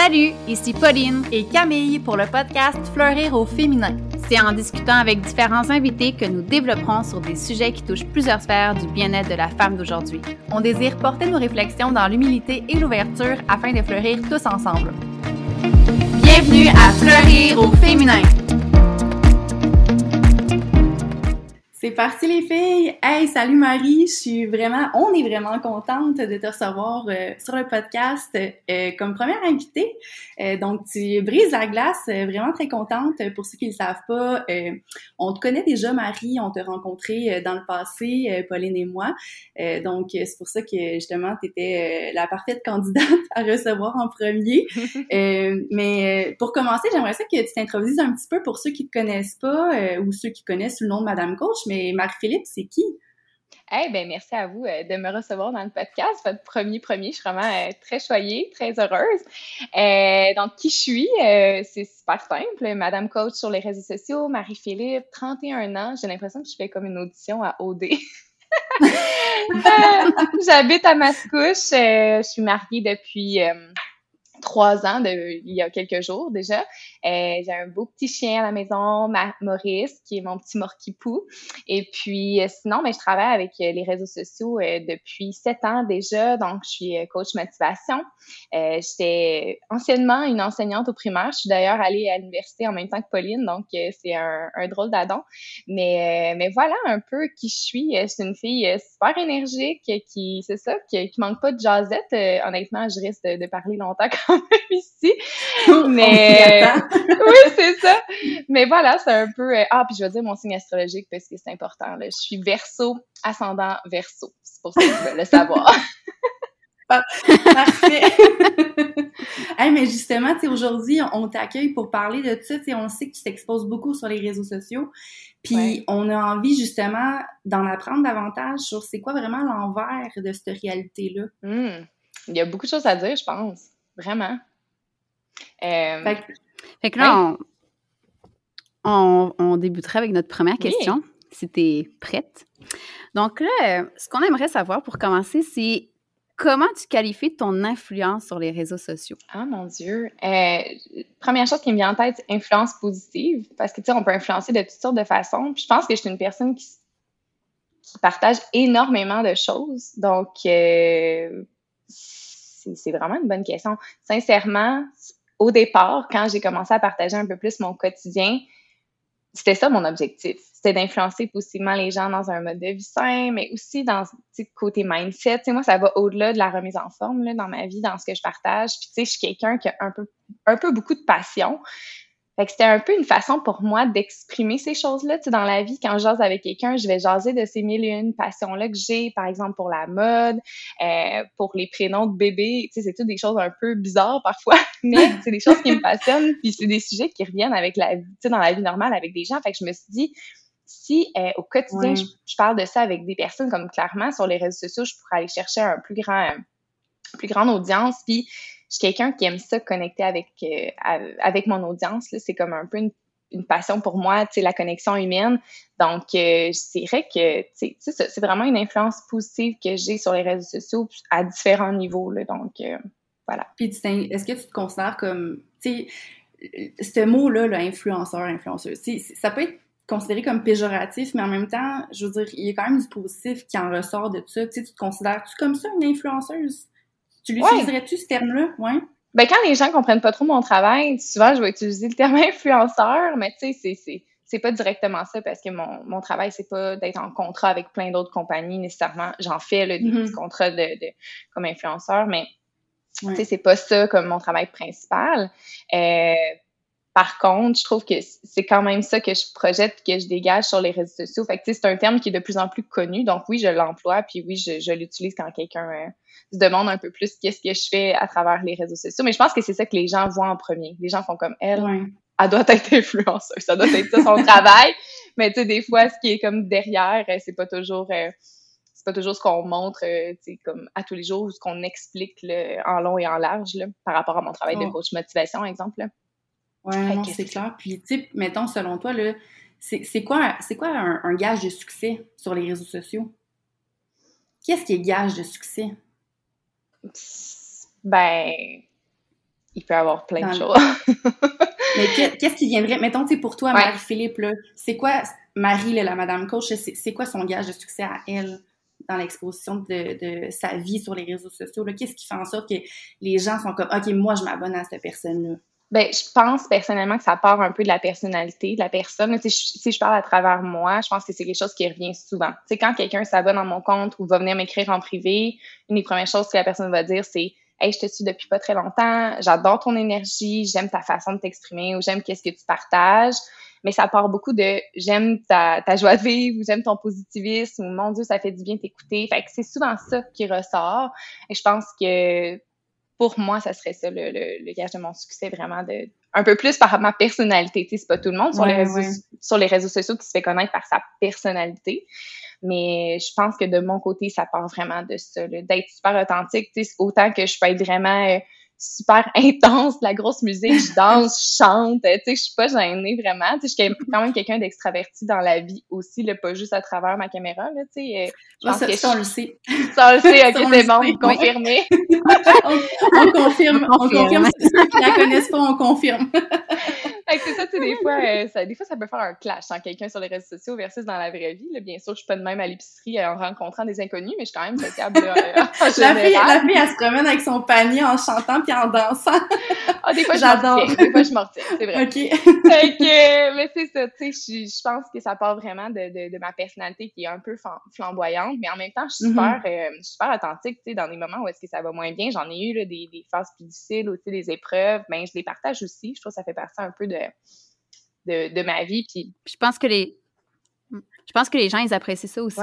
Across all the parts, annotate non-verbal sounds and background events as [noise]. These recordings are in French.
Salut, ici Pauline et Camille pour le podcast Fleurir au féminin. C'est en discutant avec différents invités que nous développerons sur des sujets qui touchent plusieurs sphères du bien-être de la femme d'aujourd'hui. On désire porter nos réflexions dans l'humilité et l'ouverture afin de fleurir tous ensemble. Bienvenue à Fleurir au féminin. C'est parti les filles! Hey, salut Marie! Je suis vraiment, on est vraiment contente de te recevoir euh, sur le podcast euh, comme première invitée. Euh, donc, tu brises la glace, vraiment très contente. Pour ceux qui ne le savent pas, on te connaît déjà Marie, on t'a rencontré dans le passé, Pauline et moi. donc, c'est pour ça que justement, tu étais la parfaite candidate [laughs] à recevoir en premier. [laughs] mais pour commencer, j'aimerais ça que tu t'introduises un petit peu pour ceux qui te connaissent pas ou ceux qui connaissent le nom de Madame Coach mais Marie-Philippe, c'est qui? Eh bien, merci à vous euh, de me recevoir dans le podcast, votre premier premier. Je suis vraiment euh, très choyée, très heureuse. Euh, donc, qui je suis? c'est super simple. Madame Coach sur les réseaux sociaux, Marie-Philippe, 31 ans. J'ai l'impression que je fais comme une audition à OD. [laughs] J'habite à Mascouche. je suis mariée depuis trois ans, de, il y a quelques jours déjà. Euh, j'ai un beau petit chien à la maison, Maurice, qui est mon petit morquipou. Et puis, euh, sinon, mais ben, je travaille avec euh, les réseaux sociaux depuis sept ans déjà. Donc, je suis coach motivation. J'étais anciennement une enseignante au primaire. Je suis d'ailleurs allée à l'université en même temps que Pauline, donc c'est un, un, drôle d'adon. Mais, mais voilà un peu qui je suis. Suis une fille super énergique qui, c'est ça, qui, qui manque pas de jazzette. honnêtement, je risque de, de parler longtemps [laughs] quand même ici. [laughs] Mais [laughs] oui, c'est ça. Mais voilà, c'est un peu. Euh, ah, puis je vais dire mon signe astrologique parce que c'est important. Là. Je suis verso, ascendant verso. C'est pour ça que je veux le savoir. [laughs] Parfait. hey, mais justement, aujourd'hui, on t'accueille pour parler de ça. On sait que tu t'exposes beaucoup sur les réseaux sociaux. Puis on a envie justement d'en apprendre davantage sur c'est quoi vraiment l'envers de cette réalité-là. Hmm. Il y a beaucoup de choses à dire, je pense. Vraiment. Euh, fait, que là, on, on, débuterait avec notre première question, si tu es prête. Donc là, ce qu'on aimerait savoir pour commencer, c'est comment tu qualifies ton influence sur les réseaux sociaux? Ah mon Dieu. Euh, première chose qui me vient en tête, influence positive. Parce que tu sais, on peut influencer de toutes sortes de façons. je pense que je suis une personne qui, partage énormément de choses. Donc, euh, c'est vraiment une bonne question. Sincèrement, au départ, quand j'ai commencé à partager un peu plus mon quotidien, c'était ça mon objectif. C'était d'influencer positivement les gens dans un mode de vie sain, mais aussi dans le côté mindset. moi, ça va au-delà de la remise en forme là, dans ma vie, dans ce que je partage. Puis, tu sais, je suis quelqu'un qui a un peu, un peu beaucoup de passion. Fait que c'était un peu une façon pour moi d'exprimer ces choses-là. Tu sais, dans la vie, quand je jase avec quelqu'un, je vais jaser de ces mille et une passions-là que j'ai, par exemple pour la mode, euh, pour les prénoms de bébés. Tu sais, c'est toutes des choses un peu bizarres parfois, [laughs] mais c'est des choses qui me passionnent. Puis c'est des sujets qui reviennent avec la vie, tu sais, dans la vie normale avec des gens. Fait que je me suis dit, si euh, au quotidien, je, parle de ça avec des personnes, comme clairement sur les réseaux sociaux, je pourrais aller chercher un plus grand, plus grande audience. Puis je suis quelqu'un qui aime ça connecter avec, euh, avec mon audience. C'est comme un peu une, passion pour moi, la connexion humaine. Donc, euh, je dirais que c'est vraiment une influence positive que j'ai sur les réseaux sociaux à différents niveaux. Là, donc, euh, voilà. Puis, est-ce que tu te considères comme, tu sais, ce mot-là, là, influenceur, influenceuse, ça peut être considéré comme péjoratif, mais en même temps, je veux dire, il y a quand même du positif qui en ressort de tout ça. Tu tu te considères-tu comme ça une influenceuse? Tu l'utiliserais-tu, ce terme-là? Ouais. Ben, quand les gens comprennent pas trop mon travail, souvent, je vais utiliser le terme [laughs] influenceur, mais tu sais, c'est, c'est, pas directement ça parce que mon, mon travail, c'est pas d'être en contrat avec plein d'autres compagnies nécessairement. J'en fais le des mm-hmm. contrats de, comme influenceur, mais tu sais, c'est pas ça comme mon travail principal. Euh, par contre, je trouve que c'est quand même ça que je projette, que je dégage sur les réseaux sociaux. Fait que, c'est un terme qui est de plus en plus connu. Donc, oui, je l'emploie, puis oui, je, je l'utilise quand quelqu'un euh, se demande un peu plus qu'est-ce que je fais à travers les réseaux sociaux. Mais je pense que c'est ça que les gens voient en premier. Les gens font comme elle. Elle doit être influenceuse. Ça doit être ça son [laughs] travail. Mais tu sais, des fois, ce qui est comme derrière, euh, c'est pas toujours. Euh, c'est pas toujours ce qu'on montre comme à tous les jours ou ce qu'on explique en long et en large là, par rapport à mon travail de coach motivation, exemple. Ouais, non, c'est clair. Puis, tu sais, mettons, selon toi, là, c'est quoi, quoi un, gage de succès sur les réseaux sociaux? Qu'est-ce qui est gage de succès? Ben, il peut y avoir plein de choses. [laughs] Mais qu'est-ce qui viendrait, mettons, tu sais, pour toi, Marie-Philippe, c'est quoi, Marie, la Madame Coach, c'est quoi son gage de succès à elle dans l'exposition de, sa vie sur les réseaux sociaux? Qu'est-ce qui fait en sorte que les gens sont comme, OK, moi, je m'abonne à cette personne-là? Ben, je pense personnellement que ça part un peu de la personnalité de la personne. Si je, parle à travers moi, je pense que c'est quelque chose qui revient souvent. Tu sais, quand quelqu'un s'abonne à mon compte ou va venir m'écrire en privé, une des premières choses que la personne va dire, c'est Hey, je te suis depuis pas très longtemps, j'adore ton énergie, j'aime ta façon de t'exprimer ou j'aime qu'est-ce que tu partages. Mais ça part beaucoup de j'aime ta, ta joie de vivre ou j'aime ton positivisme ou mon Dieu, ça fait du bien t'écouter. Fait que c'est souvent ça qui ressort. Et je pense que pour moi, ça serait ça le, le, gage de mon succès, vraiment de un peu plus par ma personnalité. Tu sais, c'est pas tout le monde sur, les réseaux, sur les réseaux sociaux qui se fait connaître par sa personnalité. Mais je pense que de mon côté, ça part vraiment de ça, d'être super authentique. Tu sais, autant que je peux être vraiment euh, super [laughs] intense, la grosse musique, je danse, je chante, tu sais, je suis pas gênée vraiment. Tu sais, je suis quand même quelqu'un d'extraverti dans la vie aussi, là, pas juste à travers ma caméra, là, tu sais. Euh, je pense que ça, on le sait. Ça, on le sait, ok, [laughs] c'est bon, confirmé. [laughs] on, confirme, on confirme. Ceux qui la connaissent pas, on confirme. C'est ça, tu sais, des [laughs] fois, euh, ça, des fois, ça peut faire un clash en quelqu'un sur les réseaux sociaux versus dans la vraie vie. Là. Bien sûr, je suis pas de même à l'épicerie en rencontrant des inconnus, mais je suis quand même. Là, euh, [laughs] la, fille, la fille, elle se promène avec son panier en chantant puis en dansant. [laughs] ah, des fois, j'adore. Des fois, je m'en c'est vrai. OK. fait que, mais c'est ça, tu sais, je pense que ça part vraiment de, de, de, ma personnalité qui est un peu flamboyante, mais en même temps, je suis super, mm-hmm. euh, super authentique, tu sais, dans des moments où est-ce que ça va moins bien. J'en ai eu là, des, des phases plus difficiles, aussi des épreuves, ben je les partage aussi. Je trouve que ça fait partie un peu de de, ma vie. Puis... Je pense que les je pense que les gens, ils apprécient ça aussi.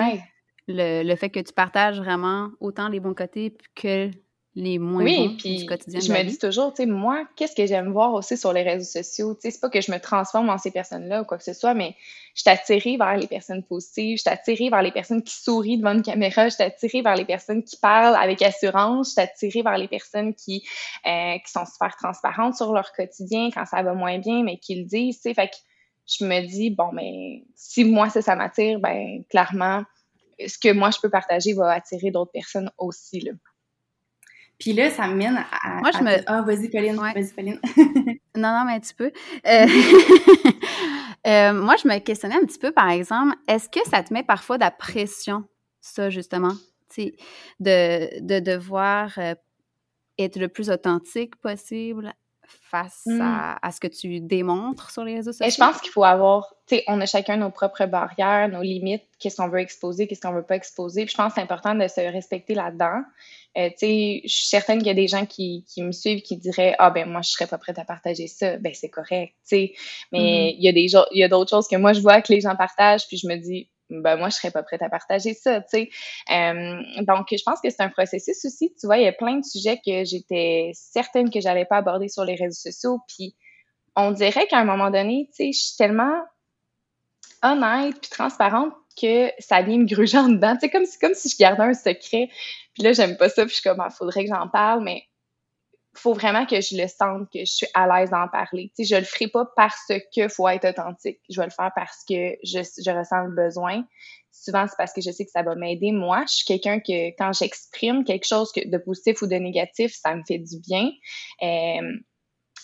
Le, le, fait que tu partages vraiment autant les bons côtés que les moins oui, bons puis du quotidien. Je me dis toujours, tu sais, moi, qu'est-ce que j'aime voir aussi sur les réseaux sociaux? Tu sais, c'est pas que je me transforme en ces personnes-là ou quoi que ce soit, mais je suis attirée vers les personnes positives, je suis attirée vers les personnes qui sourient devant une caméra, je suis attirée vers les personnes qui parlent avec assurance, je suis attirée vers les personnes qui, euh, qui sont super transparentes sur leur quotidien quand ça va moins bien, mais qui le disent, tu sais. Fait que je me dis, bon, mais si moi, ça, ça m'attire, ben clairement, ce que moi, je peux partager va attirer d'autres personnes aussi, là. Puis là, ça mène à. Moi, je me. Ah, vas-y, Pauline. Vas-y, Pauline. [laughs] non, non, mais un petit peu. Euh, [laughs] [laughs] euh, moi, je me questionnais un petit peu, par exemple, est-ce que ça te met parfois de la pression, ça, justement? De, de devoir euh, être le plus authentique possible? Face mmh. à, ce que tu démontres sur les réseaux sociaux? Et je pense qu'il faut avoir, tu sais, on a chacun nos propres barrières, nos limites, qu'est-ce qu'on veut exposer, qu'est-ce qu'on veut pas exposer. Puis je pense que c'est important de se respecter là-dedans. Euh, tu sais, je suis certaine qu'il y a des gens qui, qui me suivent qui diraient ah ben moi je serais pas prête à partager ça. Ben c'est correct, tu sais. Mais mmh. il y a des il y a d'autres choses que moi je vois que les gens partagent puis je me dis ben moi je serais pas prête à partager ça, tu sais. Euh, donc je pense que c'est un processus aussi. Tu vois, il y a plein de sujets que j'étais certaine que j'allais pas aborder sur les réseaux sociaux. Puis on dirait qu'à un moment donné, tu sais, je suis tellement honnête puis transparente que ça vient me gruger en dedans. C'est comme si, comme si je gardais un secret. Puis là, j'aime pas ça, puis je suis comme, il ah, faudrait que j'en parle, mais faut vraiment que je le sente, que je suis à l'aise d'en parler. Tu sais, je le ferai pas parce que faut être authentique. Je vais le faire parce que je, je ressens le besoin. Souvent, c'est parce que je sais que ça va m'aider. Moi, je suis quelqu'un que quand j'exprime quelque chose de positif ou de négatif, ça me fait du bien. Euh,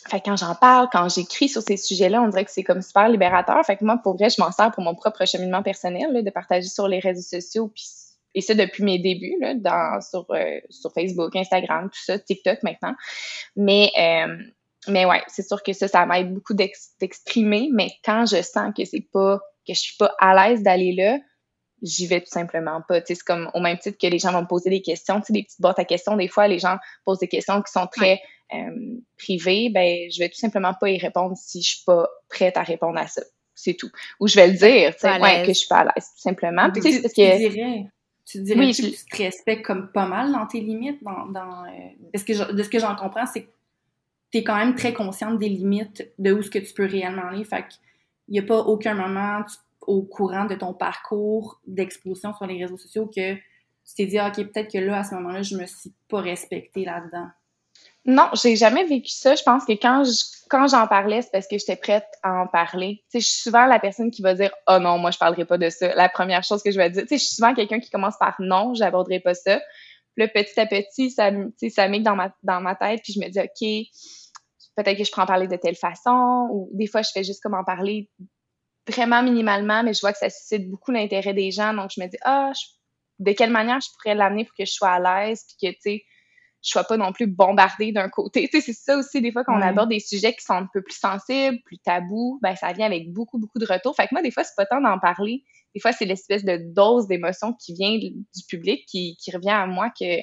fait que quand j'en parle, quand j'écris sur ces sujets-là, on dirait que c'est comme super libérateur. Fait que moi, pour vrai, je m'en sers pour mon propre cheminement personnel, là, de partager sur les réseaux sociaux. Puis, et ça depuis mes débuts, là, dans, sur, euh, sur Facebook, Instagram, tout ça, TikTok maintenant. Mais, euh, mais ouais, c'est sûr que ça, ça m'aide beaucoup d'exprimer. Mais quand je sens que c'est pas, que je suis pas à l'aise d'aller là, j'y vais tout simplement pas. C'est comme au même titre que les gens vont me poser des questions, tu sais, des petites boîtes à questions. Des fois, les gens posent des questions qui sont très euh, privées. Ben, je vais tout simplement pas y répondre si je suis pas prête à répondre à ça. C'est tout. Ou je vais le dire, tu sais, ouais, que je suis pas à l'aise, tout simplement. tu, tu, dirais, tu dirais que tu te respectes comme pas mal dans tes limites. Dans, dans euh, de ce que j'en comprends, c'est que tu es quand même très consciente des limites de où ce que tu peux réellement aller. Fait qu'il n'y a pas aucun moment au courant de ton parcours d'exposition sur les réseaux sociaux que tu t'es dit, ah, OK, peut-être que là, à ce moment-là, je me suis pas respectée là-dedans. Non, j'ai jamais vécu ça. Je pense que quand je, quand j'en parlais, c'est parce que j'étais prête à en parler. Tu sais, je suis souvent la personne qui va dire "Oh non, moi je parlerai pas de ça." La première chose que je vais dire, tu sais, je suis souvent quelqu'un qui commence par "Non, j'aborderai pas ça." Puis petit à petit, ça ça met dans ma dans ma tête, puis je me dis "OK, peut-être que je prends en parler de telle façon, ou des fois, je fais juste comme en parler vraiment minimalement, mais je vois que ça suscite beaucoup l'intérêt des gens, donc je me dis, ah, de quelle manière je pourrais l'amener pour que je sois à l'aise, puis que, tu sais, je sois pas non plus bombardée d'un côté. [laughs] Tu sais, c'est ça aussi, des fois, quand on aborde des sujets qui sont un peu plus sensibles, plus tabous, ben, ça vient avec beaucoup, beaucoup de retours. Fait que moi, des fois, c'est pas tant d'en parler. Des fois, c'est l'espèce de dose d'émotion qui vient du public qui, qui revient à moi que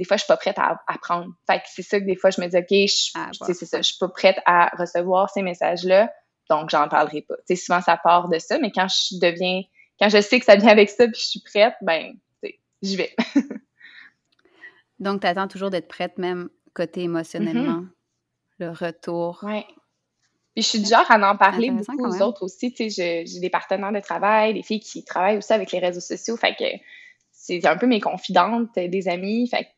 des fois, je suis pas prête à apprendre. Fait que c'est ça que des fois, je me dis, OK, je, ah, c'est ça, je suis pas prête à recevoir ces messages-là, donc j'en parlerai pas. Tu sais, souvent, ça part de ça, mais quand je deviens, quand je sais que ça vient avec ça puis je suis prête, ben, j'y vais. [laughs] Donc, tu attends toujours d'être prête, même côté émotionnellement, mm-hmm. le retour. Oui. Puis je suis du genre à en parler beaucoup aux autres aussi. J'ai des partenaires de travail, des filles qui travaillent aussi avec les réseaux sociaux. Fait que c'est un peu mes confidentes, des amis. Fait que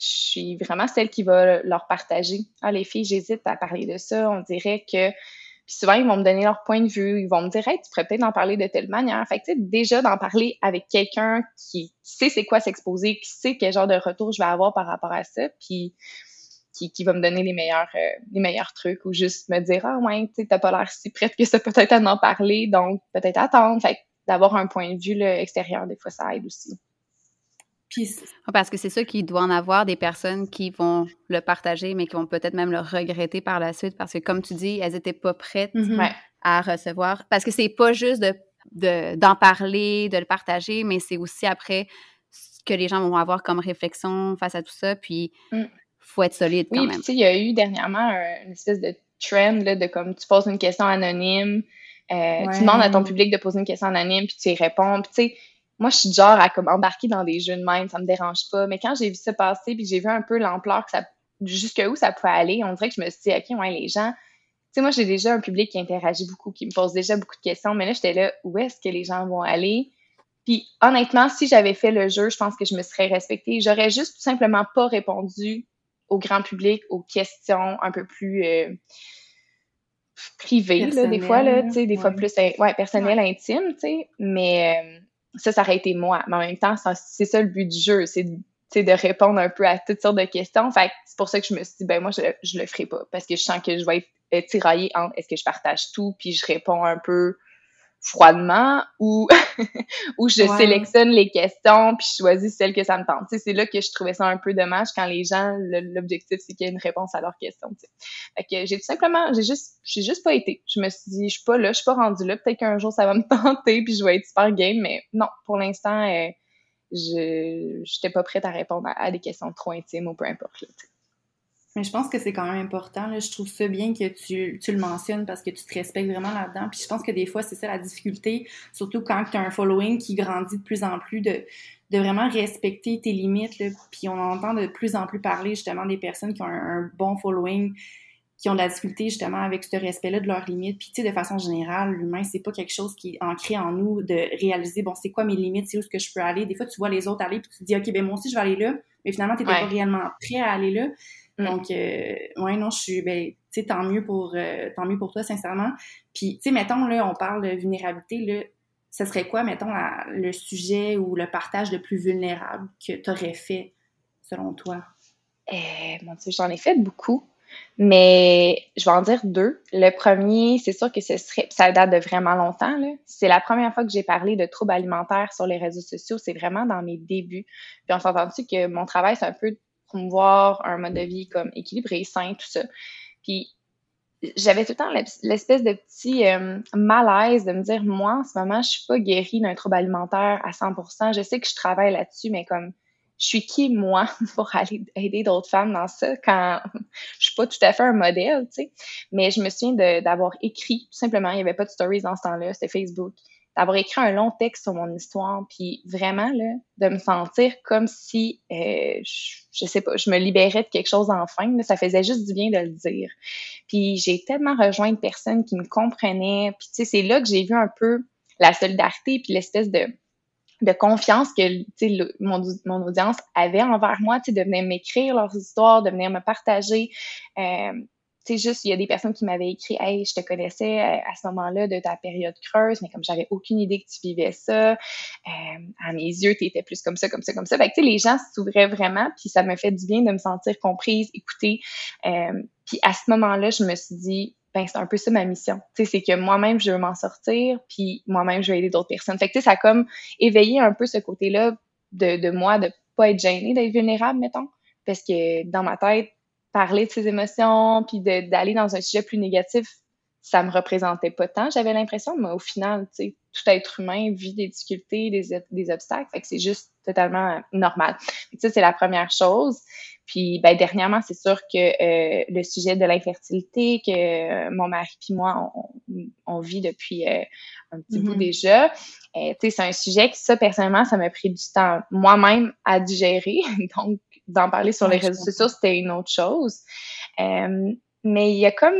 je suis vraiment celle qui va leur partager. Ah, les filles, j'hésite à parler de ça. On dirait que puis souvent, ils vont me donner leur point de vue. Ils vont me dire, hey, tu pourrais peut-être en parler de telle manière. Fait que, déjà d'en parler avec quelqu'un qui sait c'est quoi s'exposer, qui sait quel genre de retour je vais avoir par rapport à ça, puis qui, qui va me donner les meilleurs, euh, les meilleurs trucs ou juste me dire, ah, ouais, tu t'as pas l'air si prête que ça peut-être à en parler, donc peut-être attendre. Fait d'avoir un point de vue là, extérieur, des fois, ça aide aussi. Parce que c'est ça qu'il doit en avoir des personnes qui vont le partager, mais qui vont peut-être même le regretter par la suite parce que, comme tu dis, elles n'étaient pas prêtes mm-hmm. à recevoir. Parce que c'est pas juste de, d'en parler, de le partager, mais c'est aussi après ce que les gens vont avoir comme réflexion face à tout ça. Puis, il mm. faut être solide quand oui, même. Oui, il y a eu dernièrement une espèce de trend là, de comme tu poses une question anonyme, euh, tu demandes à ton public de poser une question anonyme, puis tu y réponds. Puis, tu sais, moi, je suis genre à comme embarquer dans des jeux de même, ça me dérange pas. Mais quand j'ai vu ça passer, puis j'ai vu un peu l'ampleur que ça, jusqu'où ça pouvait aller, on dirait que je me suis dit, ok, ouais, les gens, tu sais, moi, j'ai déjà un public qui interagit beaucoup, qui me pose déjà beaucoup de questions, mais là, j'étais là, où est-ce que les gens vont aller? Puis, honnêtement, si j'avais fait le jeu, je pense que je me serais respectée. J'aurais juste tout simplement pas répondu au grand public aux questions un peu plus euh, privées, là, des fois, là, tu sais, des fois plus, ouais, personnelles, intimes, tu sais, mais... Euh, ça, ça aurait été moi. Mais en même temps, c'est ça le but du jeu, c'est de répondre un peu à toutes sortes de questions. Fait c'est pour ça que je me suis dit, ben moi, je, je le ferai pas. Parce que je sens que je vais être tiraillée entre est-ce que je partage tout, puis je réponds un peu froidement ou, [laughs] ou je sélectionne les questions puis je choisis celles que ça me tente. c'est là que je trouvais ça un peu dommage quand les gens, l'objectif, c'est qu'il y ait une réponse à leurs questions. Fait que j'ai tout simplement, j'ai juste, j'ai juste pas été. Je me suis dit, je suis pas là, je suis pas rendue là. Peut-être qu'un jour ça va me [laughs] tenter puis je vais être super game, mais non, pour l'instant, euh, je j'étais pas prête à répondre à, des questions trop intimes ou peu importe. Là, mais je pense que c'est quand même important. Là. Je trouve ça bien que tu, tu, le mentionnes parce que tu te respectes vraiment là-dedans. Puis je pense que des fois, c'est ça la difficulté, surtout quand tu as un following qui grandit de plus en plus, de, de vraiment respecter tes limites. Là. Puis on entend de plus en plus parler justement des personnes qui ont un, bon following, qui ont de la difficulté justement avec ce respect-là de leurs limites. Puis tu sais, de façon générale, l'humain, c'est pas quelque chose qui est ancré en nous de réaliser, bon, c'est quoi mes limites, c'est où est-ce que je peux aller. Des fois, tu vois les autres aller, puis tu te dis, OK, ben moi aussi, je vais aller là. Mais finalement, tu n'étais pas réellement prêt à aller là. Mm. Donc, euh, ouais, non, je suis, ben, tu sais, tant mieux pour, euh, tant mieux pour toi, sincèrement. Puis, tu sais, mettons, là, on parle de vulnérabilité, là, ce serait quoi, mettons, le sujet ou le partage le plus vulnérable que tu aurais fait, selon toi? Eh, mon Dieu, j'en ai fait beaucoup. Mais je vais en dire deux. Le premier, c'est sûr que ce serait, ça date de vraiment longtemps. C'est la première fois que j'ai parlé de troubles alimentaires sur les réseaux sociaux. C'est vraiment dans mes débuts. Puis on s'entend-tu que mon travail, c'est un peu promouvoir un mode de vie comme équilibré, sain, tout ça. Puis j'avais tout le temps l'espèce de petit euh, malaise de me dire, moi, en ce moment, je suis pas guérie d'un trouble alimentaire à 100%. Je sais que je travaille là-dessus, mais comme, je suis qui, moi, [laughs] pour aller aider d'autres femmes dans ça quand [laughs] je suis pas tout à fait un modèle, tu sais? Mais je me souviens d'avoir écrit, tout simplement, il y avait pas de stories dans ce temps-là, c'était Facebook d'avoir écrit un long texte sur mon histoire, puis vraiment, là, de me sentir comme si, euh, je, sais pas, je me libérais de quelque chose enfin. Là, ça faisait juste du bien de le dire. Puis j'ai tellement rejoint de personnes qui me comprenaient. Puis tu sais, c'est là que j'ai vu un peu la solidarité puis l'espèce de de confiance que le, mon, mon audience avait envers moi, de venir m'écrire leurs histoires, de venir me partager. Euh, sais, juste, il y a des personnes qui m'avaient écrit, hey, je te connaissais euh, à ce moment-là de ta période creuse, mais comme j'avais aucune idée que tu vivais ça, euh, à mes yeux, tu étais plus comme ça, comme ça, comme ça. Fait que, tu sais, les gens s'ouvraient vraiment, puis ça me fait du bien de me sentir comprise, écoutée. Euh, puis à ce moment-là, je me suis dit, ben, c'est un peu ça ma mission. Tu sais, c'est que moi-même, je veux m'en sortir, puis moi-même, je veux aider d'autres personnes. Fait que, tu sais, ça a comme éveillé un peu ce côté-là de, de moi, de pas être gênée d'être vulnérable, mettons. Parce que dans ma tête, parler de ses émotions, puis d'aller dans un sujet plus négatif, ça me représentait pas tant, j'avais l'impression, mais au final, tu sais, tout être humain vit des difficultés, des, des obstacles, fait que c'est juste totalement normal. Ça, c'est la première chose. Puis, ben, dernièrement, c'est sûr que euh, le sujet de l'infertilité que euh, mon mari puis moi, on, vit depuis euh, un petit bout mm-hmm. déjà, tu sais, c'est un sujet qui, ça, personnellement, ça m'a pris du temps moi-même à digérer. [laughs] Donc, d'en parler sur les réseaux sociaux, c'était une autre chose. Euh, mais il y a comme,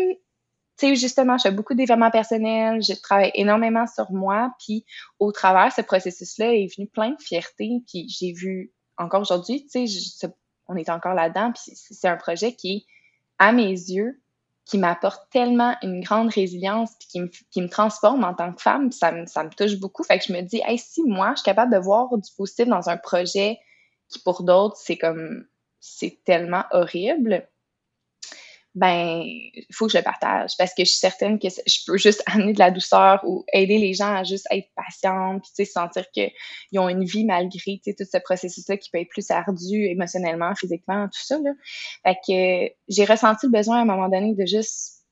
tu sais, justement, je fais beaucoup d'événements personnels, je travaille énormément sur moi, puis au travers ce processus-là est venu plein de fierté, puis j'ai vu encore aujourd'hui, tu sais, on est encore là-dedans, puis c'est un projet qui, à mes yeux, qui m'apporte tellement une grande résilience puis qui me, qui me transforme en tant que femme, ça me, ça me touche beaucoup. Fait que je me dis, hey, si moi, je suis capable de voir du positif dans un projet qui pour d'autres, c'est comme, c'est tellement horrible, ben, il faut que je le partage parce que je suis certaine que je peux juste [laughs] amener de la douceur ou aider les gens à juste être patients, puis, tu sais, sentir qu'ils ont une vie malgré, tu sais, tout ce processus-là qui peut être plus ardu émotionnellement, physiquement, tout ça, là. Fait que j'ai ressenti le besoin à un moment donné de juste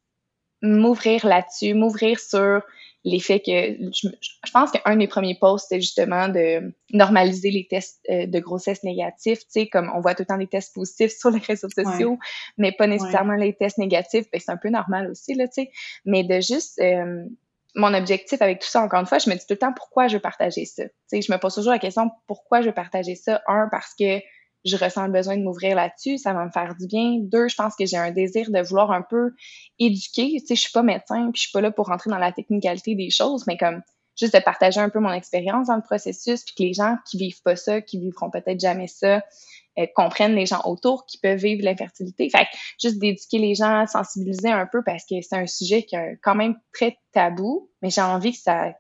m'ouvrir là-dessus, m'ouvrir sur l'effet que je, je pense qu'un des premiers posts, c'était justement de normaliser les tests euh, de grossesse négatifs, tu sais, comme on voit tout le temps des tests positifs [laughs] sur les réseaux sociaux, mais pas nécessairement les tests négatifs, ben c'est un peu normal aussi, là, tu sais, mais de juste... Euh, mon objectif avec tout ça, encore une fois, je me dis tout le temps pourquoi je veux partager ça? Tu sais, je me pose toujours la question pourquoi je veux partager ça? Un, parce que je ressens le besoin de m'ouvrir là-dessus, ça va me faire du bien. Deux, je pense que j'ai un désir de vouloir un peu éduquer. Tu sais, je suis pas médecin, puis je suis pas là pour rentrer dans la technicalité des choses, mais comme juste de partager un peu mon expérience dans le processus, puis que les gens qui vivent pas ça, qui vivront peut-être jamais ça, euh, comprennent les gens autour qui peuvent vivre l'infertilité. Fait que juste d'éduquer les gens, sensibiliser un peu parce que c'est un sujet qui est quand même très tabou, mais j'ai envie que ça,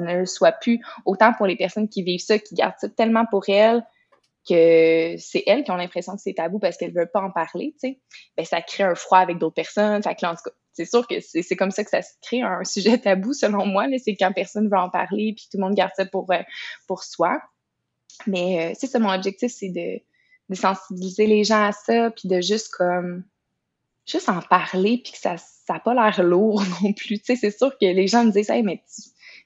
ne le soit plus autant pour les personnes qui vivent ça, qui gardent ça tellement pour elles, que c'est elles qui ont l'impression que c'est tabou parce qu'elles veulent pas en parler, tu sais, ben ça crée un froid avec d'autres personnes. Fait que c'est sûr que c'est comme ça que ça crée un [laughs] sujet tabou, selon moi, c'est quand personne veut en parler, puis tout le monde garde ça pour, euh, pour soi. Mais euh, c'est ça, mon objectif, c'est de, sensibiliser les gens à ça, puis de juste comme juste en parler, puis que ça n'a pas l'air lourd [laughs] non plus. C'est sûr que les gens me disent, hey, mais